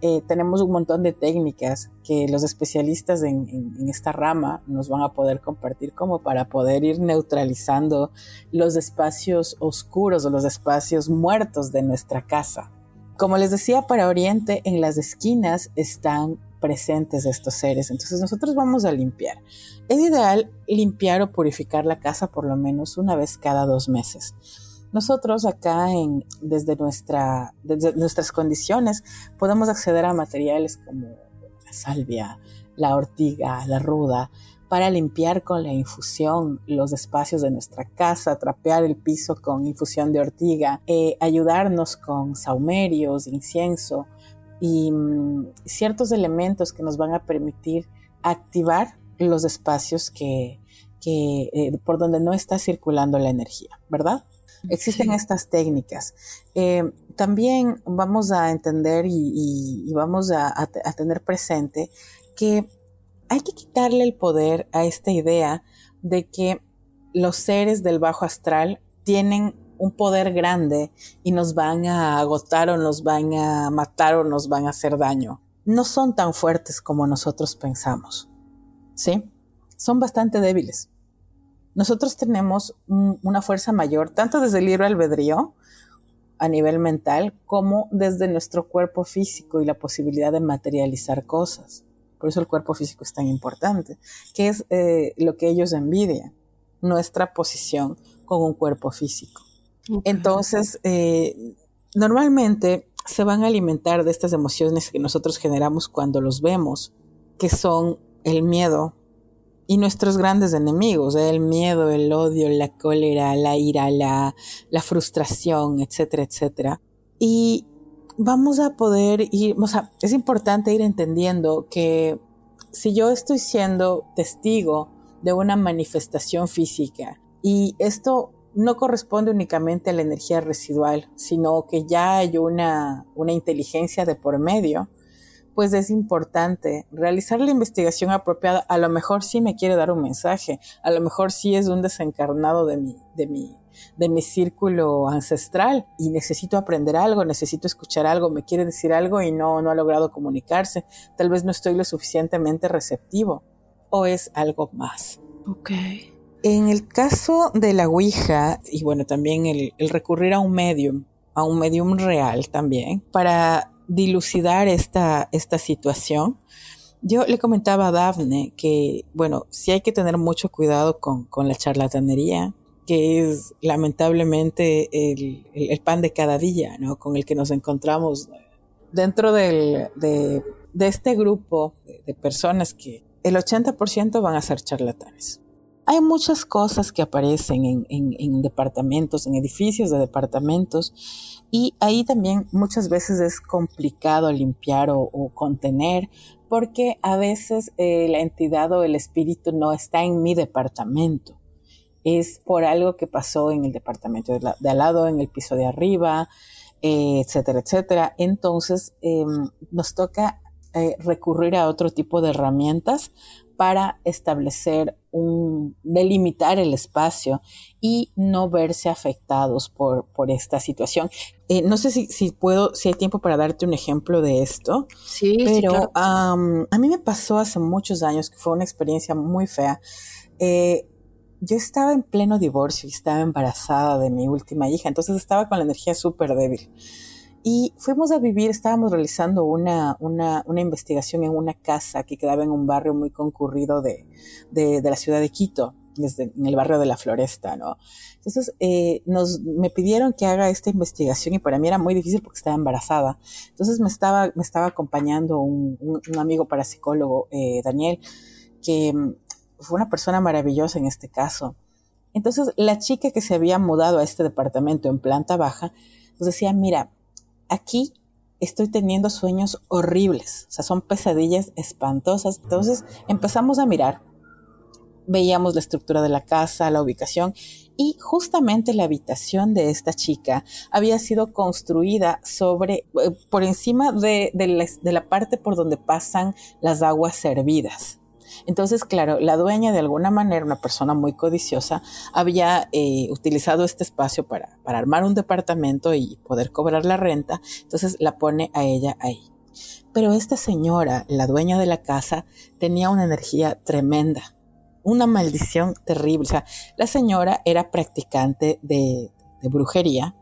eh, tenemos un montón de técnicas que los especialistas en, esta rama nos van a poder compartir como para poder ir neutralizando los espacios oscuros o los espacios muertos de nuestra casa. Como les decía, para Oriente, en las esquinas están presentes estos seres. Entonces nosotros vamos a limpiar. Es ideal limpiar o purificar la casa por lo menos una vez cada dos meses. Nosotros acá en, desde, nuestra, desde nuestras condiciones podemos acceder a materiales como la salvia, la ortiga, la ruda, para limpiar con la infusión los espacios de nuestra casa, trapear el piso con infusión de ortiga, eh, ayudarnos con saumerios, incienso, y mm, ciertos elementos que nos van a permitir activar los espacios que, eh, por donde no está circulando la energía, ¿verdad? Existen estas técnicas. Eh, también vamos a entender y, vamos a, tener presente que hay que quitarle el poder a esta idea de que los seres del bajo astral tienen un poder grande y nos van a agotar o nos van a matar o nos van a hacer daño. No son tan fuertes como nosotros pensamos. ¿Sí? Son bastante débiles. Nosotros tenemos una fuerza mayor, tanto desde el libre albedrío a nivel mental, como desde nuestro cuerpo físico y la posibilidad de materializar cosas. Por eso el cuerpo físico es tan importante, que es eh, lo que ellos envidian, nuestra posición con un cuerpo físico. Entonces, eh, normalmente se van a alimentar de estas emociones que nosotros generamos cuando los vemos, que son el miedo y nuestros grandes enemigos, ¿eh? el miedo, el odio, la cólera, la ira, la, la frustración, etcétera, etcétera. Y vamos a poder ir, o sea, es importante ir entendiendo que si yo estoy siendo testigo de una manifestación física y esto no corresponde únicamente a la energía residual, sino que ya hay una, una inteligencia de por medio, pues es importante realizar la investigación apropiada. A lo mejor sí me quiere dar un mensaje, a lo mejor sí es un desencarnado de mi, de mi, de mi círculo ancestral y necesito aprender algo, necesito escuchar algo, me quiere decir algo y no, no ha logrado comunicarse. Tal vez no estoy lo suficientemente receptivo o es algo más. Ok. En el caso de la Ouija, y bueno, también el, recurrir a un medium, a un medium real también, para dilucidar esta, esta situación, yo le comentaba a Daphne que, bueno, sí hay que tener mucho cuidado con, la charlatanería, que es lamentablemente el, pan de cada día, ¿no? Con el que nos encontramos dentro del, de, este grupo de personas que el 80% van a ser charlatanes. Hay muchas cosas que aparecen en, departamentos, en edificios de departamentos, y ahí también muchas veces es complicado limpiar o, contener porque a veces eh, la entidad o el espíritu no está en mi departamento. es por algo que pasó en el departamento de, al lado, en el piso de arriba, eh, etcétera, etcétera. Entonces em, nos toca eh, recurrir a otro tipo de herramientas para establecer un, delimitar el espacio y no verse afectados por, por esta situación. Eh, no sé si, si, puedo, si hay tiempo para darte un ejemplo de esto. Sí, pero a mí me pasó hace muchos años que fue una experiencia muy fea. Eh, yo estaba en pleno divorcio y estaba embarazada de mi última hija, entonces estaba con la energía súper débil. Y fuimos a vivir, estábamos realizando una, una, una, investigación en una casa que quedaba en un barrio muy concurrido de, de, de la ciudad de Quito, desde, en el barrio de la Floresta, ¿no? Entonces, eh, nos, me pidieron que haga esta investigación y para mí era muy difícil porque estaba embarazada. Entonces me estaba, me estaba acompañando un, un, un amigo parapsicólogo, eh, Daniel, que mm, fue una persona maravillosa en este caso. Entonces, la chica que se había mudado a este departamento en planta baja, nos decía, mira, aquí estoy teniendo sueños horribles, o sea, son pesadillas espantosas. Entonces empezamos a mirar, veíamos la estructura de la casa, la ubicación y justamente la habitación de esta chica había sido construida sobre, eh, por encima de, de, la, de la parte por donde pasan las aguas servidas. Entonces, claro, la dueña de alguna manera, una persona muy codiciosa, había eh, utilizado este espacio para, para armar un departamento y poder cobrar la renta, entonces la pone a ella ahí. Pero esta señora, la dueña de la casa, tenía una energía tremenda, una maldición terrible. O sea, la señora era practicante de, brujería,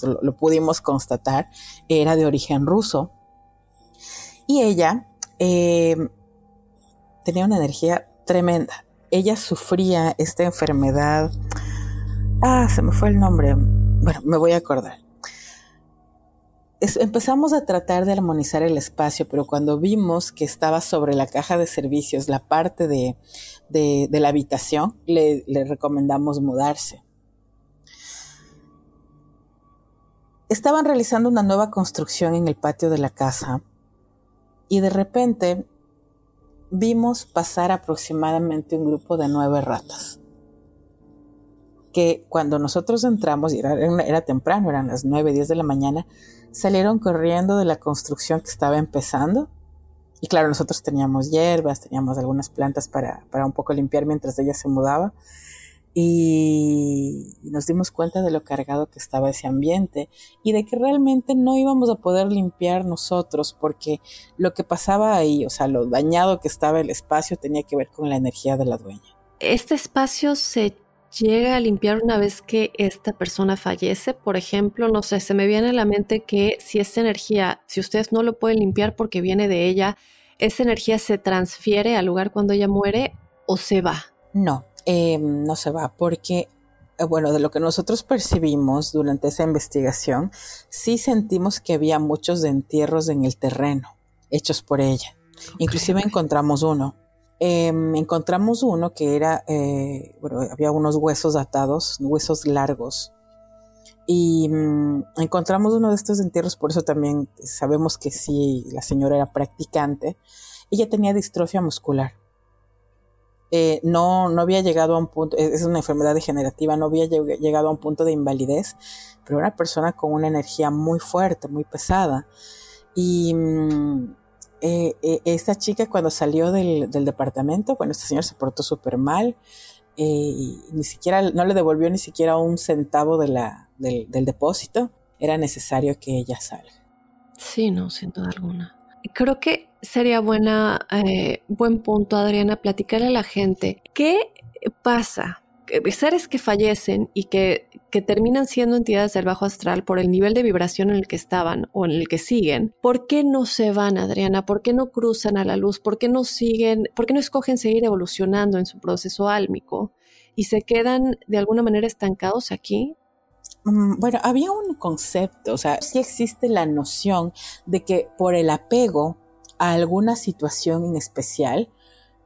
lo, lo, pudimos constatar, era de origen ruso. Y ella eh, tenía una energía tremenda. Ella sufría esta enfermedad. Ah, se me fue el nombre. Bueno, me voy a acordar. Empezamos a tratar de armonizar el espacio, pero cuando vimos que estaba sobre la caja de servicios, la parte de, de, la habitación, le recomendamos mudarse. Estaban realizando una nueva construcción en el patio de la casa y de repente vimos pasar aproximadamente un grupo de nueve ratas. Que cuando nosotros entramos, y era, temprano, eran las nueve, diez de la mañana, salieron corriendo de la construcción que estaba empezando. Y claro, nosotros teníamos hierbas, teníamos algunas plantas para, para un poco limpiar mientras ella se mudaba y nos dimos cuenta de lo cargado que estaba ese ambiente y de que realmente no íbamos a poder limpiar nosotros porque lo que pasaba ahí, o sea, lo dañado que estaba el espacio tenía que ver con la energía de la dueña. ¿Este espacio se llega a limpiar una vez que esta persona fallece? Por ejemplo, no sé, se me viene a la mente que si esta energía, si ustedes no lo pueden limpiar porque viene de ella, ¿esa energía se transfiere al lugar cuando ella muere o se va? No, eh, no se va porque, eh, bueno, de lo que nosotros percibimos durante esa investigación, sí sentimos que había muchos entierros en el terreno hechos por ella. Okay, Inclusive encontramos uno. Eh, encontramos uno que era, eh, bueno, había unos huesos atados, huesos largos. Y um, encontramos uno de estos entierros, por eso también sabemos que sí, la señora era practicante. Ella tenía distrofia muscular eh, no, no había llegado a un punto, es una enfermedad degenerativa, no había llegado a un punto de invalidez, pero era una persona con una energía muy fuerte, muy pesada. Y mm, eh, eh, esta chica cuando salió del, del, departamento, bueno, este señor se portó súper mal, eh, ni siquiera, no le devolvió ni siquiera un centavo de la, del, del depósito, era necesario que ella salga. Sí, no, sin duda alguna. Creo que sería buena, eh, buen punto, Adriana, platicarle a la gente qué pasa. Seres que fallecen y que, que terminan siendo entidades del bajo astral por el nivel de vibración en el que estaban o en el que siguen, ¿por qué no se van, Adriana? ¿Por qué no cruzan a la luz? ¿Por qué no siguen? ¿Por qué no escogen seguir evolucionando en su proceso álmico y se quedan de alguna manera estancados aquí? Mm, bueno, había un concepto, o sea, sí existe la noción de que por el apego a alguna situación en especial,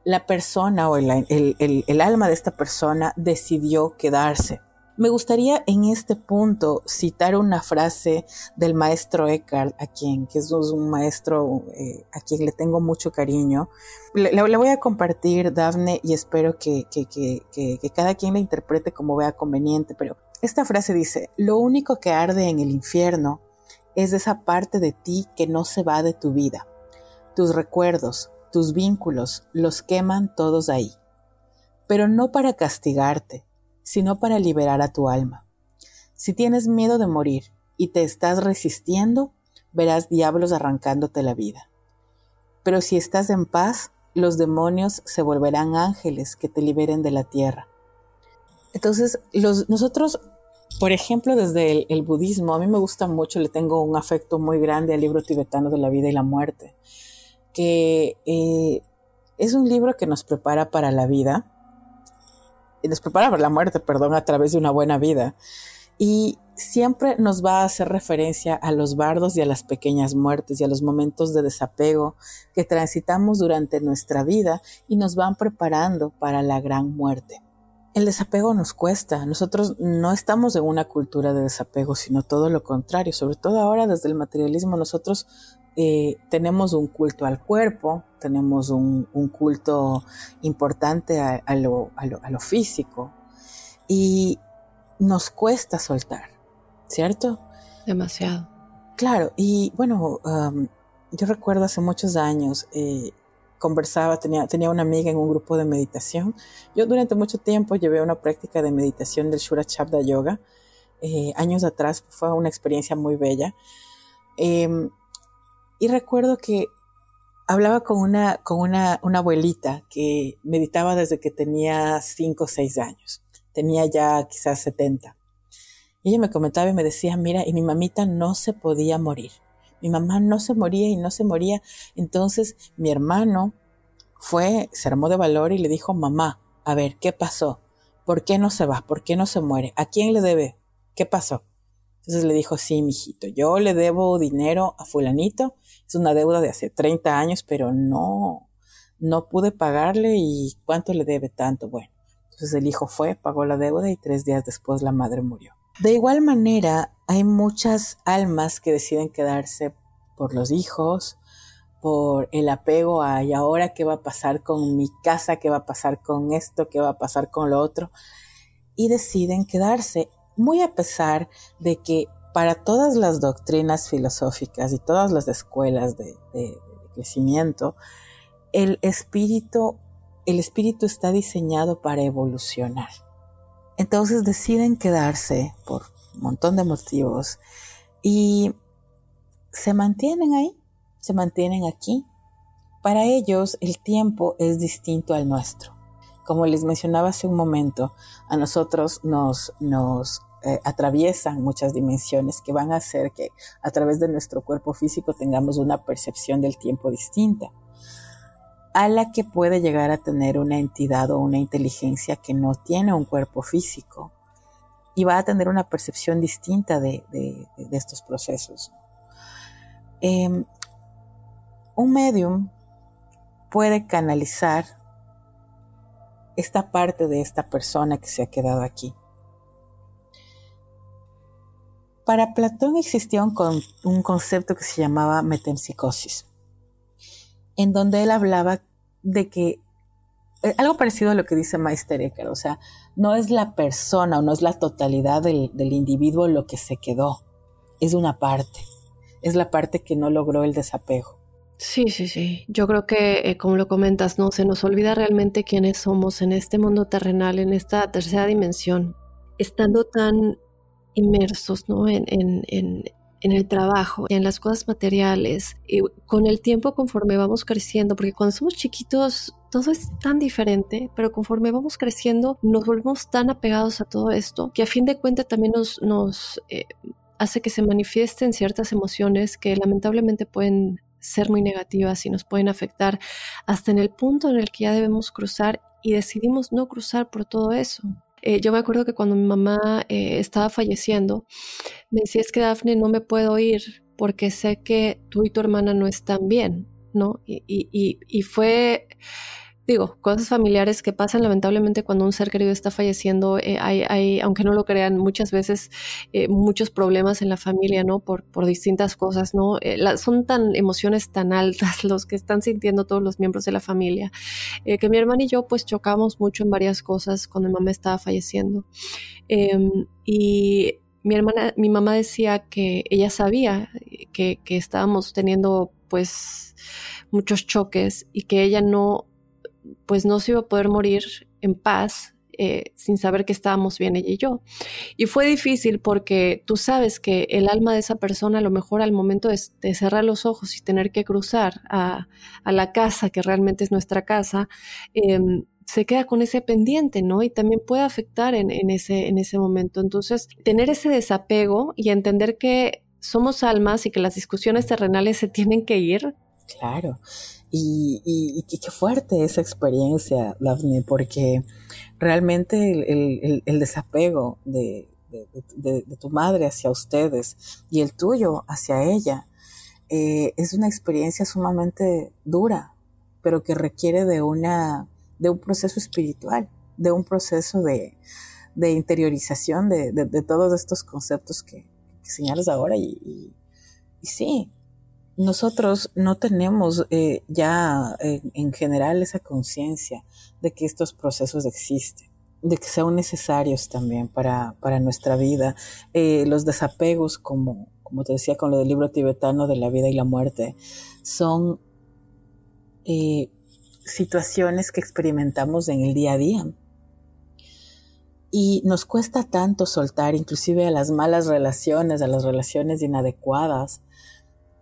la persona o el, el, el, el, alma de esta persona decidió quedarse. Me gustaría en este punto citar una frase del maestro Eckhart, a quien, que es un maestro eh, a quien le tengo mucho cariño. Le, voy a compartir, Dafne, y espero que, que, que, que cada quien la interprete como vea conveniente, pero esta frase dice, lo único que arde en el infierno es esa parte de ti que no se va de tu vida. Tus recuerdos, tus vínculos, los queman todos ahí. Pero no para castigarte, sino para liberar a tu alma. Si tienes miedo de morir y te estás resistiendo, verás diablos arrancándote la vida. Pero si estás en paz, los demonios se volverán ángeles que te liberen de la tierra. Entonces, nosotros, por ejemplo, desde el, budismo, a mí me gusta mucho, le tengo un afecto muy grande al libro tibetano de la vida y la muerte, que eh, es un libro que nos prepara para la vida, y nos prepara para la muerte, perdón, a través de una buena vida. Y siempre nos va a hacer referencia a los bardos y a las pequeñas muertes y a los momentos de desapego que transitamos durante nuestra vida y nos van preparando para la gran muerte. El desapego nos cuesta. Nosotros no estamos en una cultura de desapego, sino todo lo contrario. Sobre todo ahora desde el materialismo, nosotros eh, tenemos un culto al cuerpo, tenemos un, culto importante a, lo, físico y nos cuesta soltar, ¿cierto? Demasiado. Claro, y bueno, um, yo recuerdo hace muchos años, eh, conversaba, tenía, tenía una amiga en un grupo de meditación. Yo durante mucho tiempo llevé una práctica de meditación del Shura Chabda Yoga. Eh, años atrás fue una experiencia muy bella. Em, y recuerdo que hablaba con una, con una, una abuelita que meditaba desde que tenía 5 o 6 años. Tenía ya quizás 70. Y ella me comentaba y me decía, mira, y mi mamita no se podía morir. Mi mamá no se moría y no se moría. Entonces mi hermano fue, se armó de valor y le dijo, mamá, a ver, ¿qué pasó? ¿Por qué no se va? ¿Por qué no se muere? ¿A quién le debe? ¿Qué pasó? Entonces le dijo, sí, mijito, yo le debo dinero a fulanito, es una deuda de hace 30 años, pero no, no pude pagarle y ¿cuánto le debe tanto? Bueno, entonces el hijo fue, pagó la deuda y tres días después la madre murió. De igual manera, hay muchas almas que deciden quedarse por los hijos, por el apego a y ahora qué va a pasar con mi casa, qué va a pasar con esto, qué va a pasar con lo otro, y deciden quedarse muy a pesar de que para todas las doctrinas filosóficas y todas las escuelas de, crecimiento, el espíritu, el espíritu está diseñado para evolucionar. Entonces deciden quedarse por un montón de motivos y se mantienen ahí, se mantienen aquí. Para ellos el tiempo es distinto al nuestro. Como les mencionaba hace un momento, a nosotros nos, nos eh, atraviesan muchas dimensiones que van a hacer que a través de nuestro cuerpo físico tengamos una percepción del tiempo distinta a la que puede llegar a tener una entidad o una inteligencia que no tiene un cuerpo físico y va a tener una percepción distinta de, estos procesos. Em, un medium puede canalizar esta parte de esta persona que se ha quedado aquí Para Platón existía un, concepto que se llamaba metempsicosis, en donde él hablaba de que eh, algo parecido a lo que dice Meister Eckhart, o sea, no es la persona o no es la totalidad del, individuo lo que se quedó, es una parte, es la parte que no logró el desapego. Sí, sí, sí. Yo creo que, eh, como lo comentas, no se nos olvida realmente quiénes somos en este mundo terrenal, en esta tercera dimensión, estando tan inmersos ¿no? en, en, en, el trabajo, en las cosas materiales. Y con el tiempo, conforme vamos creciendo, porque cuando somos chiquitos todo es tan diferente, pero conforme vamos creciendo nos volvemos tan apegados a todo esto que a fin de cuentas también nos, eh, hace que se manifiesten ciertas emociones que lamentablemente pueden ser muy negativas y nos pueden afectar hasta en el punto en el que ya debemos cruzar y decidimos no cruzar por todo eso. Eh, yo me acuerdo que cuando mi mamá eh, estaba falleciendo, me decía, es que Dafne, no me puedo ir porque sé que tú y tu hermana no están bien, ¿no? Y, y, y fue, digo, cosas familiares que pasan lamentablemente cuando un ser querido está falleciendo. Eh, hay, hay, aunque no lo crean, muchas veces eh, muchos problemas en la familia, ¿no? Por, por distintas cosas, ¿no? Eh, son tan emociones tan altas los que están sintiendo todos los miembros de la familia, que mi hermana y yo pues chocamos mucho en varias cosas cuando mi mamá estaba falleciendo. Em, y mi hermana, mi mamá decía que ella sabía que, que estábamos teniendo pues muchos choques y que ella no pues no se iba a poder morir en paz eh, sin saber que estábamos bien ella y yo. Y fue difícil porque tú sabes que el alma de esa persona a lo mejor al momento de, cerrar los ojos y tener que cruzar a, la casa, que realmente es nuestra casa, em, se queda con ese pendiente, ¿no? Y también puede afectar en, ese, en ese momento. Entonces, tener ese desapego y entender que somos almas y que las discusiones terrenales se tienen que ir. Claro. Y, y, qué fuerte esa experiencia, Daphne, porque realmente el, desapego de, tu madre hacia ustedes y el tuyo hacia ella eh, es una experiencia sumamente dura, pero que requiere de, una, de un proceso espiritual, de un proceso de, interiorización de, todos estos conceptos que, señalas ahora. y sí, nosotros no tenemos eh, ya eh, en general esa conciencia de que estos procesos existen, de que son necesarios también para, nuestra vida. Eh, los desapegos, como, como te decía con lo del libro tibetano de la vida y la muerte, son situaciones que experimentamos en el día a día. Y nos cuesta tanto soltar, inclusive a las malas relaciones, a las relaciones inadecuadas,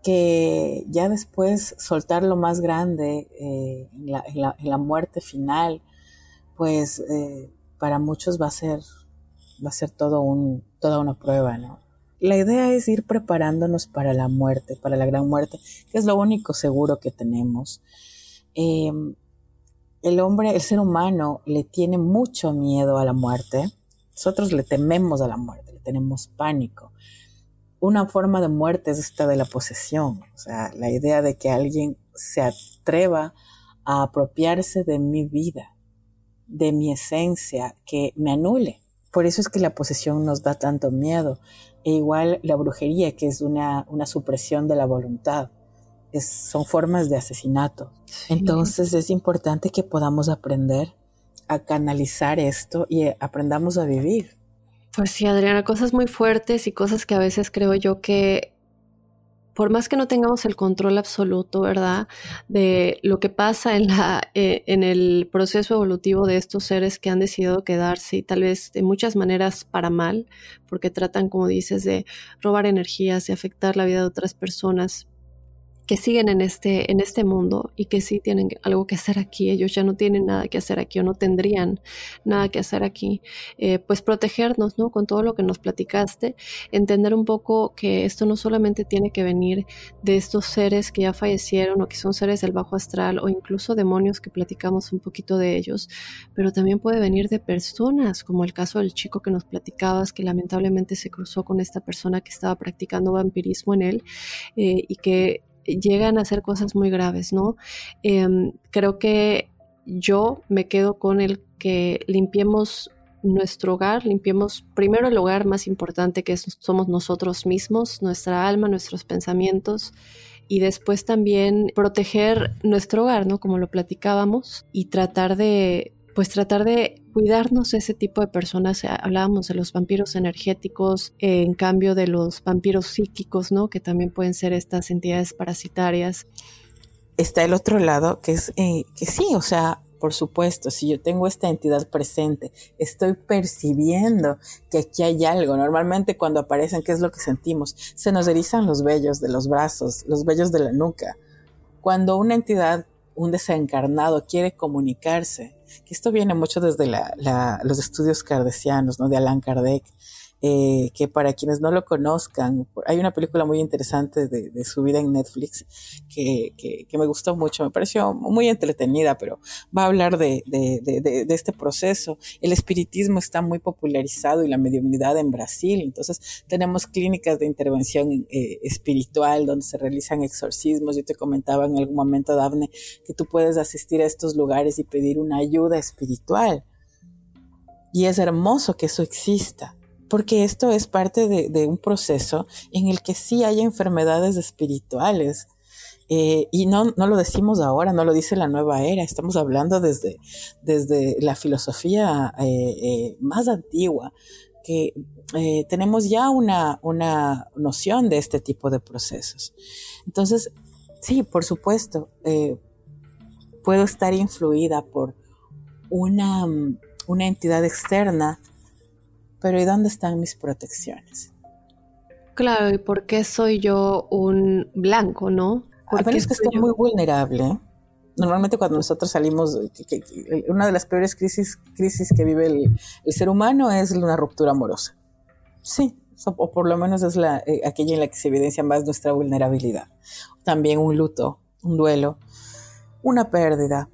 que ya después soltar lo más grande eh, en, la, muerte final, pues eh, para muchos va a ser, va a ser todo toda una prueba, ¿no? La idea es ir preparándonos para la muerte, para la gran muerte, que es lo único seguro que tenemos. Em, el hombre, el ser humano, le tiene mucho miedo a la muerte. Nosotros le tememos a la muerte, le tenemos pánico una forma de muerte es esta de la posesión, o sea, la idea de que alguien se atreva a apropiarse de mi vida, de mi esencia, que me anule. Por eso es que la posesión nos da tanto miedo. E igual la brujería, que es una, una supresión de la voluntad, es, son formas de asesinato. Entonces es importante que podamos aprender a canalizar esto y aprendamos a vivir. Pues sí, Adriana, cosas muy fuertes y cosas que a veces creo yo que por más que no tengamos el control absoluto, ¿verdad? De lo que pasa en, la, eh, en el proceso evolutivo de estos seres que han decidido quedarse y tal vez de muchas maneras para mal, porque tratan, como dices, de robar energías y afectar la vida de otras personas que siguen en este, en este mundo y que sí tienen algo que hacer aquí, ellos ya no tienen nada que hacer aquí o no tendrían nada que hacer aquí, eh, pues protegernos, ¿no? Con todo lo que nos platicaste, entender un poco que esto no solamente tiene que venir de estos seres que ya fallecieron o que son seres del bajo astral o incluso demonios que platicamos un poquito de ellos, pero también puede venir de personas, como el caso del chico que nos platicabas, que lamentablemente se cruzó con esta persona que estaba practicando vampirismo en él eh, y que llegan a hacer cosas muy graves, ¿no? Em, creo que yo me quedo con el que limpiemos nuestro hogar, limpiemos primero el hogar más importante que somos nosotros mismos, nuestra alma, nuestros pensamientos y después también proteger nuestro hogar, ¿no? Como lo platicábamos y tratar de pues tratar de cuidarnos ese tipo de personas. Eh, hablábamos de los vampiros energéticos, eh, en cambio de los vampiros psíquicos, ¿no? Que también pueden ser estas entidades parasitarias. Está el otro lado, que es eh, que sí, o sea, por supuesto, si yo tengo esta entidad presente, estoy percibiendo que aquí hay algo. Normalmente cuando aparecen, ¿qué es lo que sentimos? Se nos erizan los vellos de los brazos, los vellos de la nuca. Cuando una entidad, un desencarnado quiere comunicarse, que esto viene mucho desde los estudios cardesianos, ¿no? De Allan Kardec. Eh, que para quienes no lo conozcan, hay una película muy interesante de, su vida en Netflix que, me gustó mucho, me pareció muy entretenida, pero va a hablar de, este proceso. El espiritismo está muy popularizado y la mediunidad en Brasil, entonces tenemos clínicas de intervención eh, espiritual donde se realizan exorcismos. Yo te comentaba en algún momento, Dafne, que tú puedes asistir a estos lugares y pedir una ayuda espiritual. Y es hermoso que eso exista porque esto es parte de, un proceso en el que sí hay enfermedades espirituales. Eh, y no, no, lo decimos ahora, no lo dice la nueva era, estamos hablando desde, desde la filosofía eh, eh, más antigua, que tenemos ya una, una, noción de este tipo de procesos. Entonces, sí, por supuesto, puedo estar influida por una, una entidad externa pero ¿y dónde están mis protecciones? Claro, ¿y por qué soy yo un blanco, no? A menos que estoy muy vulnerable. Normalmente cuando nosotros salimos, una de las peores crisis, crisis que vive el, ser humano es una ruptura amorosa. Sí, o por lo menos es la, eh, aquella en la que se evidencia más nuestra vulnerabilidad. También un luto, un duelo, una pérdida.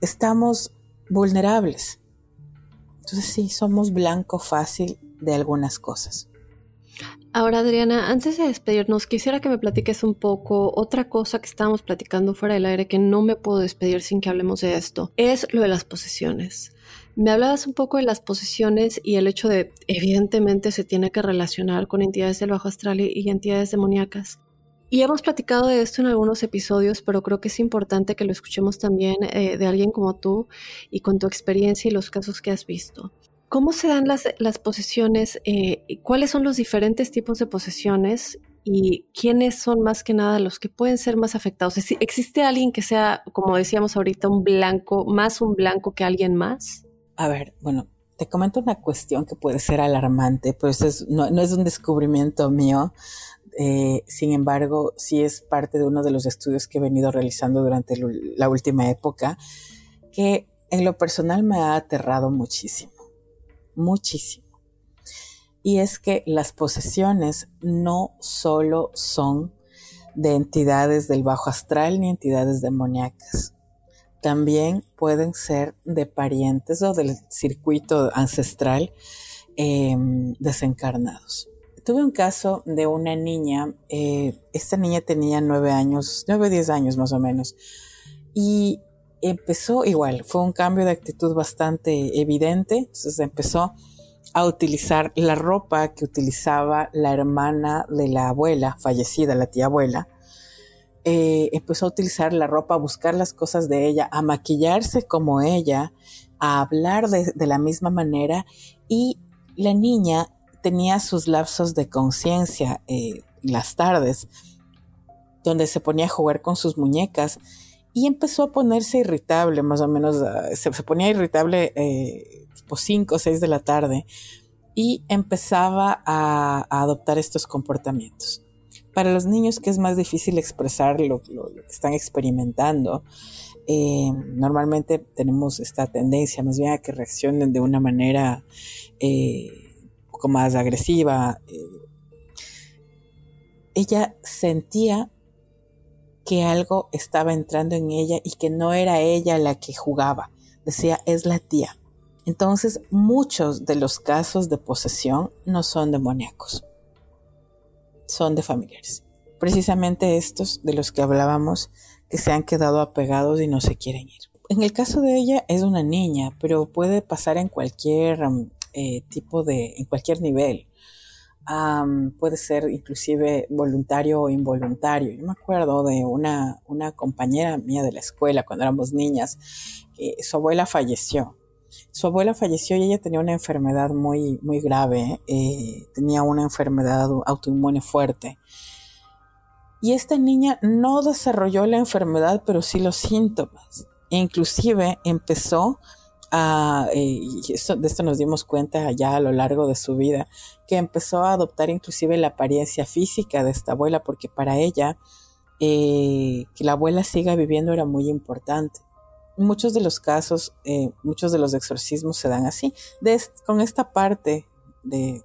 Estamos vulnerables. Entonces sí, somos blanco fácil de algunas cosas. Ahora, Adriana, antes de despedirnos, quisiera que me platiques un poco otra cosa que estábamos platicando fuera del aire que no me puedo despedir sin que hablemos de esto. Es lo de las posesiones. Me hablabas un poco de las posesiones y el hecho de, evidentemente, se tiene que relacionar con entidades del bajo astral y entidades demoníacas. Y hemos platicado de esto en algunos episodios, pero creo que es importante que lo escuchemos también eh, de alguien como tú y con tu experiencia y los casos que has visto. ¿Cómo se dan las, las posesiones? Eh, ¿Cuáles son los diferentes tipos de posesiones? ¿Y quiénes son más que nada los que pueden ser más afectados? ¿Existe alguien que sea, como decíamos ahorita, un blanco, más un blanco que alguien más? A ver, bueno, te comento una cuestión que puede ser alarmante, pues no, no es un descubrimiento mío, eh, sin embargo, sí es parte de uno de los estudios que he venido realizando durante la última época, que en lo personal me ha aterrado muchísimo, muchísimo. Y es que las posesiones no solo son de entidades del bajo astral ni entidades demoníacas. También pueden ser de parientes o del circuito ancestral em, desencarnados. Tuve un caso de una niña, eh, esta niña tenía nueve años, nueve, diez años más o menos, y empezó igual, fue un cambio de actitud bastante evidente, entonces empezó a utilizar la ropa que utilizaba la hermana de la abuela, fallecida, la tía abuela, eh, empezó a utilizar la ropa, a buscar las cosas de ella, a maquillarse como ella, a hablar de, de la misma manera y la niña tenía sus lapsos de conciencia eh, las tardes, donde se ponía a jugar con sus muñecas y empezó a ponerse irritable, más o menos, ah, se, ponía irritable eh, tipo 5 o 6 de la tarde y empezaba a, adoptar estos comportamientos. Para los niños que es más difícil expresar lo, que están experimentando, eh, normalmente tenemos esta tendencia más bien a que reaccionen de una manera eh, más agresiva. Eh, ella sentía que algo estaba entrando en ella y que no era ella la que jugaba. Decía, es la tía. Entonces, muchos de los casos de posesión no son demoníacos, son de familiares. Precisamente estos de los que hablábamos que se han quedado apegados y no se quieren ir. En el caso de ella es una niña, pero puede pasar en cualquier eh, tipo de, en cualquier nivel. puede ser inclusive voluntario o involuntario. Yo me acuerdo de una, una compañera mía de la escuela cuando éramos niñas, que su abuela falleció. Su abuela falleció y ella tenía una enfermedad muy, muy grave, eh, tenía una enfermedad autoinmune fuerte. Y esta niña no desarrolló la enfermedad, pero sí los síntomas. E inclusive empezó eh, y de esto nos dimos cuenta ya a lo largo de su vida, que empezó a adoptar inclusive la apariencia física de esta abuela, porque para ella eh, que la abuela siga viviendo era muy importante. muchos de los casos, eh, muchos de los exorcismos se dan así, con esta parte de,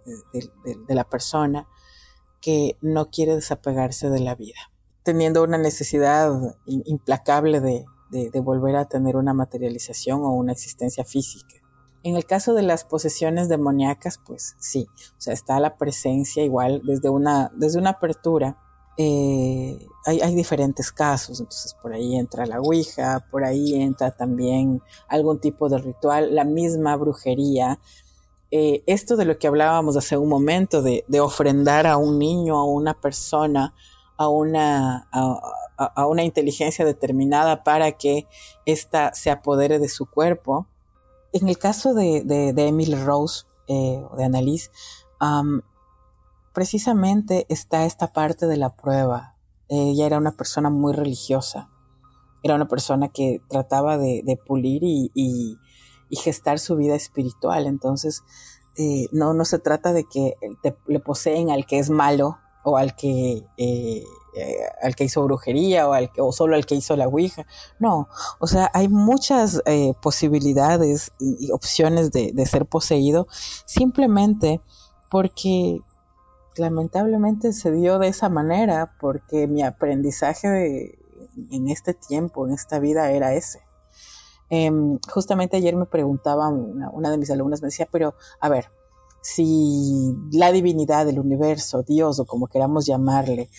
la persona que no quiere desapegarse de la vida, teniendo una necesidad implacable de, volver a tener una materialización o una existencia física. En el caso de las posesiones demoníacas, pues sí, o sea, está la presencia igual desde una, desde una apertura eh, hay, diferentes casos, entonces por ahí entra la Ouija, por ahí entra también algún tipo de ritual, la misma brujería. Eh, esto de lo que hablábamos hace un momento, de, ofrendar a un niño, a una persona, a una, una inteligencia determinada para que ésta se apodere de su cuerpo. En el caso de, de, Emily Rose eh, de Annalise, precisamente está esta parte de la prueba. Ella era una persona muy religiosa, era una persona que trataba de, pulir y, gestar su vida espiritual. Entonces, eh, no, no se trata de que le poseen al que es malo o al que, eh, eh, al que hizo brujería o, al o solo al que hizo la Ouija. No, o sea, hay muchas posibilidades y opciones de, ser poseído simplemente porque lamentablemente se dio de esa manera porque mi aprendizaje en este tiempo, en esta vida, era ese. Em, justamente ayer me preguntaba una, de mis alumnas, me decía, pero a ver, si la divinidad del universo, Dios o como queramos llamarle,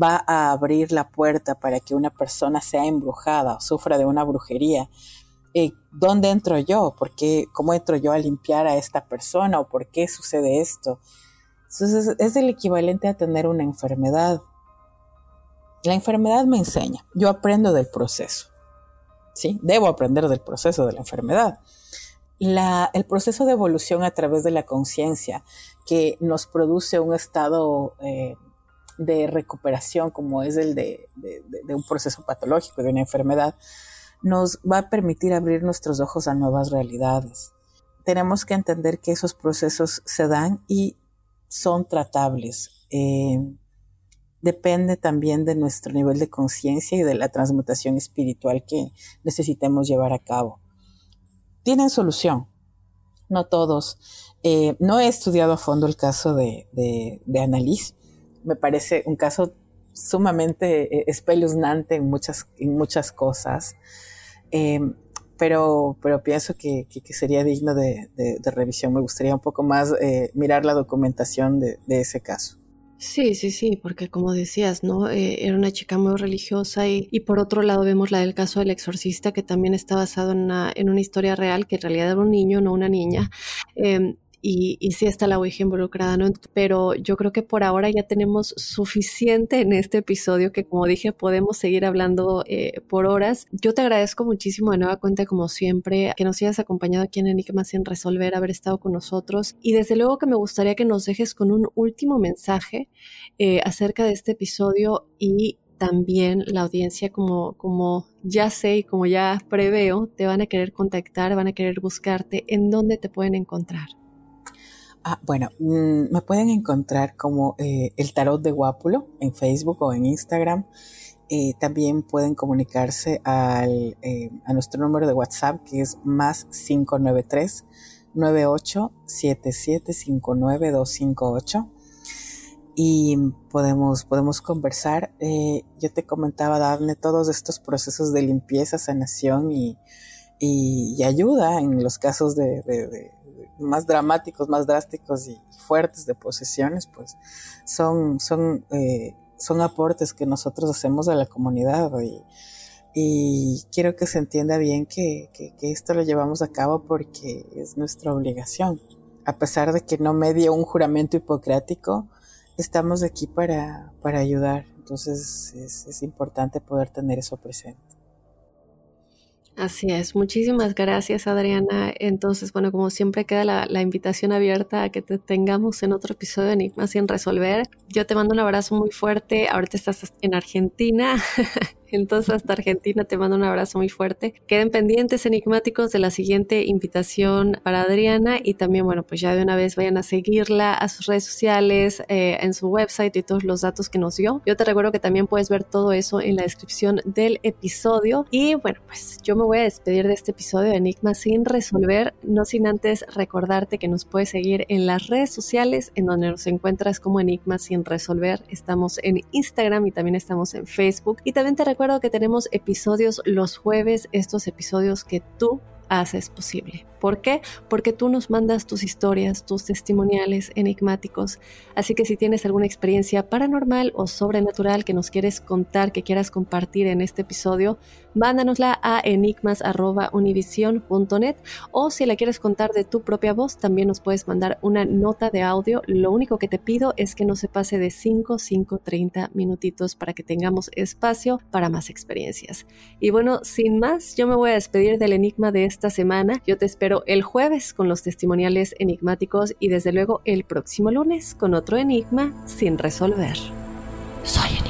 va a abrir la puerta para que una persona sea embrujada o sufra de una brujería, eh, ¿dónde entro yo? ¿Por qué, ¿Cómo entro yo a limpiar a esta persona? ¿O por qué sucede esto? Entonces es el equivalente a tener una enfermedad. La enfermedad me enseña, yo aprendo del proceso. ¿sí? Debo aprender del proceso de la enfermedad. el proceso de evolución a través de la conciencia que nos produce un estado eh, de recuperación como es el de, de, un proceso patológico, de una enfermedad, nos va a permitir abrir nuestros ojos a nuevas realidades. Tenemos que entender que esos procesos se dan y son tratables. Eh, depende también de nuestro nivel de conciencia y de la transmutación espiritual que necesitemos llevar a cabo. Tienen solución, no todos. Eh, no he estudiado a fondo el caso de, de, Annalise. Me parece un caso sumamente eh, espeluznante en muchas, en muchas cosas pero, pero pienso que, que, sería digno de, de, revisión. Me gustaría un poco más eh, mirar la documentación de, de, ese caso. Sí, sí, sí, porque como decías, ¿no? Eh, era una chica muy religiosa y, y, por otro lado vemos la del caso del exorcista que también está basado en una, en una historia real, que en realidad era un niño, no una niña. Y, y sí está la Ouija involucrada, ¿no? Pero yo creo que por ahora ya tenemos suficiente en este episodio que como dije podemos seguir hablando eh, por horas. Yo te agradezco muchísimo de nueva cuenta como siempre que nos hayas acompañado aquí en Enigma sin resolver, haber estado con nosotros y desde luego que me gustaría que nos dejes con un último mensaje eh, acerca de este episodio y también la audiencia, como, como ya sé y como ya preveo, te van a querer contactar, van a querer buscarte, ¿en dónde te pueden encontrar? Ah, bueno, mm, me pueden encontrar como eh, el tarot de Guápulo en Facebook o en Instagram. Eh, también pueden comunicarse al, eh, a nuestro número de WhatsApp que es más 593 9877592258 y podemos, podemos conversar. yo te comentaba, darle todos estos procesos de limpieza, sanación y, y, ayuda en los casos de más dramáticos, más drásticos y fuertes de posesiones, pues son, son, eh, son aportes que nosotros hacemos a la comunidad y, y quiero que se entienda bien que, que, esto lo llevamos a cabo porque es nuestra obligación. A pesar de que no medie un juramento hipocrático, estamos aquí para, para ayudar. Entonces es, es importante poder tener eso presente. Así es, muchísimas gracias Adriana. Entonces, bueno, como siempre queda la, invitación abierta a que te tengamos en otro episodio de Enigmas sin resolver. Yo te mando un abrazo muy fuerte, ahorita estás en Argentina, Entonces hasta Argentina te mando un abrazo muy fuerte. Queden pendientes enigmáticos de la siguiente invitación para Adriana y también, bueno, pues ya de una vez vayan a seguirla a sus redes sociales, eh, en su website y todos los datos que nos dio. Yo te recuerdo que también puedes ver todo eso en la descripción del episodio. Y bueno, pues yo me voy a despedir de este episodio de Enigma sin resolver, no sin antes recordarte que nos puedes seguir en las redes sociales en donde nos encuentras como Enigma sin resolver. Estamos en Instagram y también estamos en Facebook. Y también te recuerdo que tenemos episodios los jueves, estos episodios que tú haces posible. ¿Por qué? Porque tú nos mandas tus historias, tus testimoniales enigmáticos. Así que si tienes alguna experiencia paranormal o sobrenatural que nos quieres contar, que quieras compartir en este episodio, mándanosla a enigmas.univision.net o si la quieres contar de tu propia voz, también nos puedes mandar una nota de audio. Lo único que te pido es que no se pase de 5, 5, 30 minutitos para que tengamos espacio para más experiencias. Y bueno, sin más, yo me voy a despedir del enigma de esta semana. Yo te espero el jueves con los testimoniales enigmáticos y desde luego el próximo lunes con otro enigma sin resolver. Soy.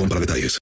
para detalles.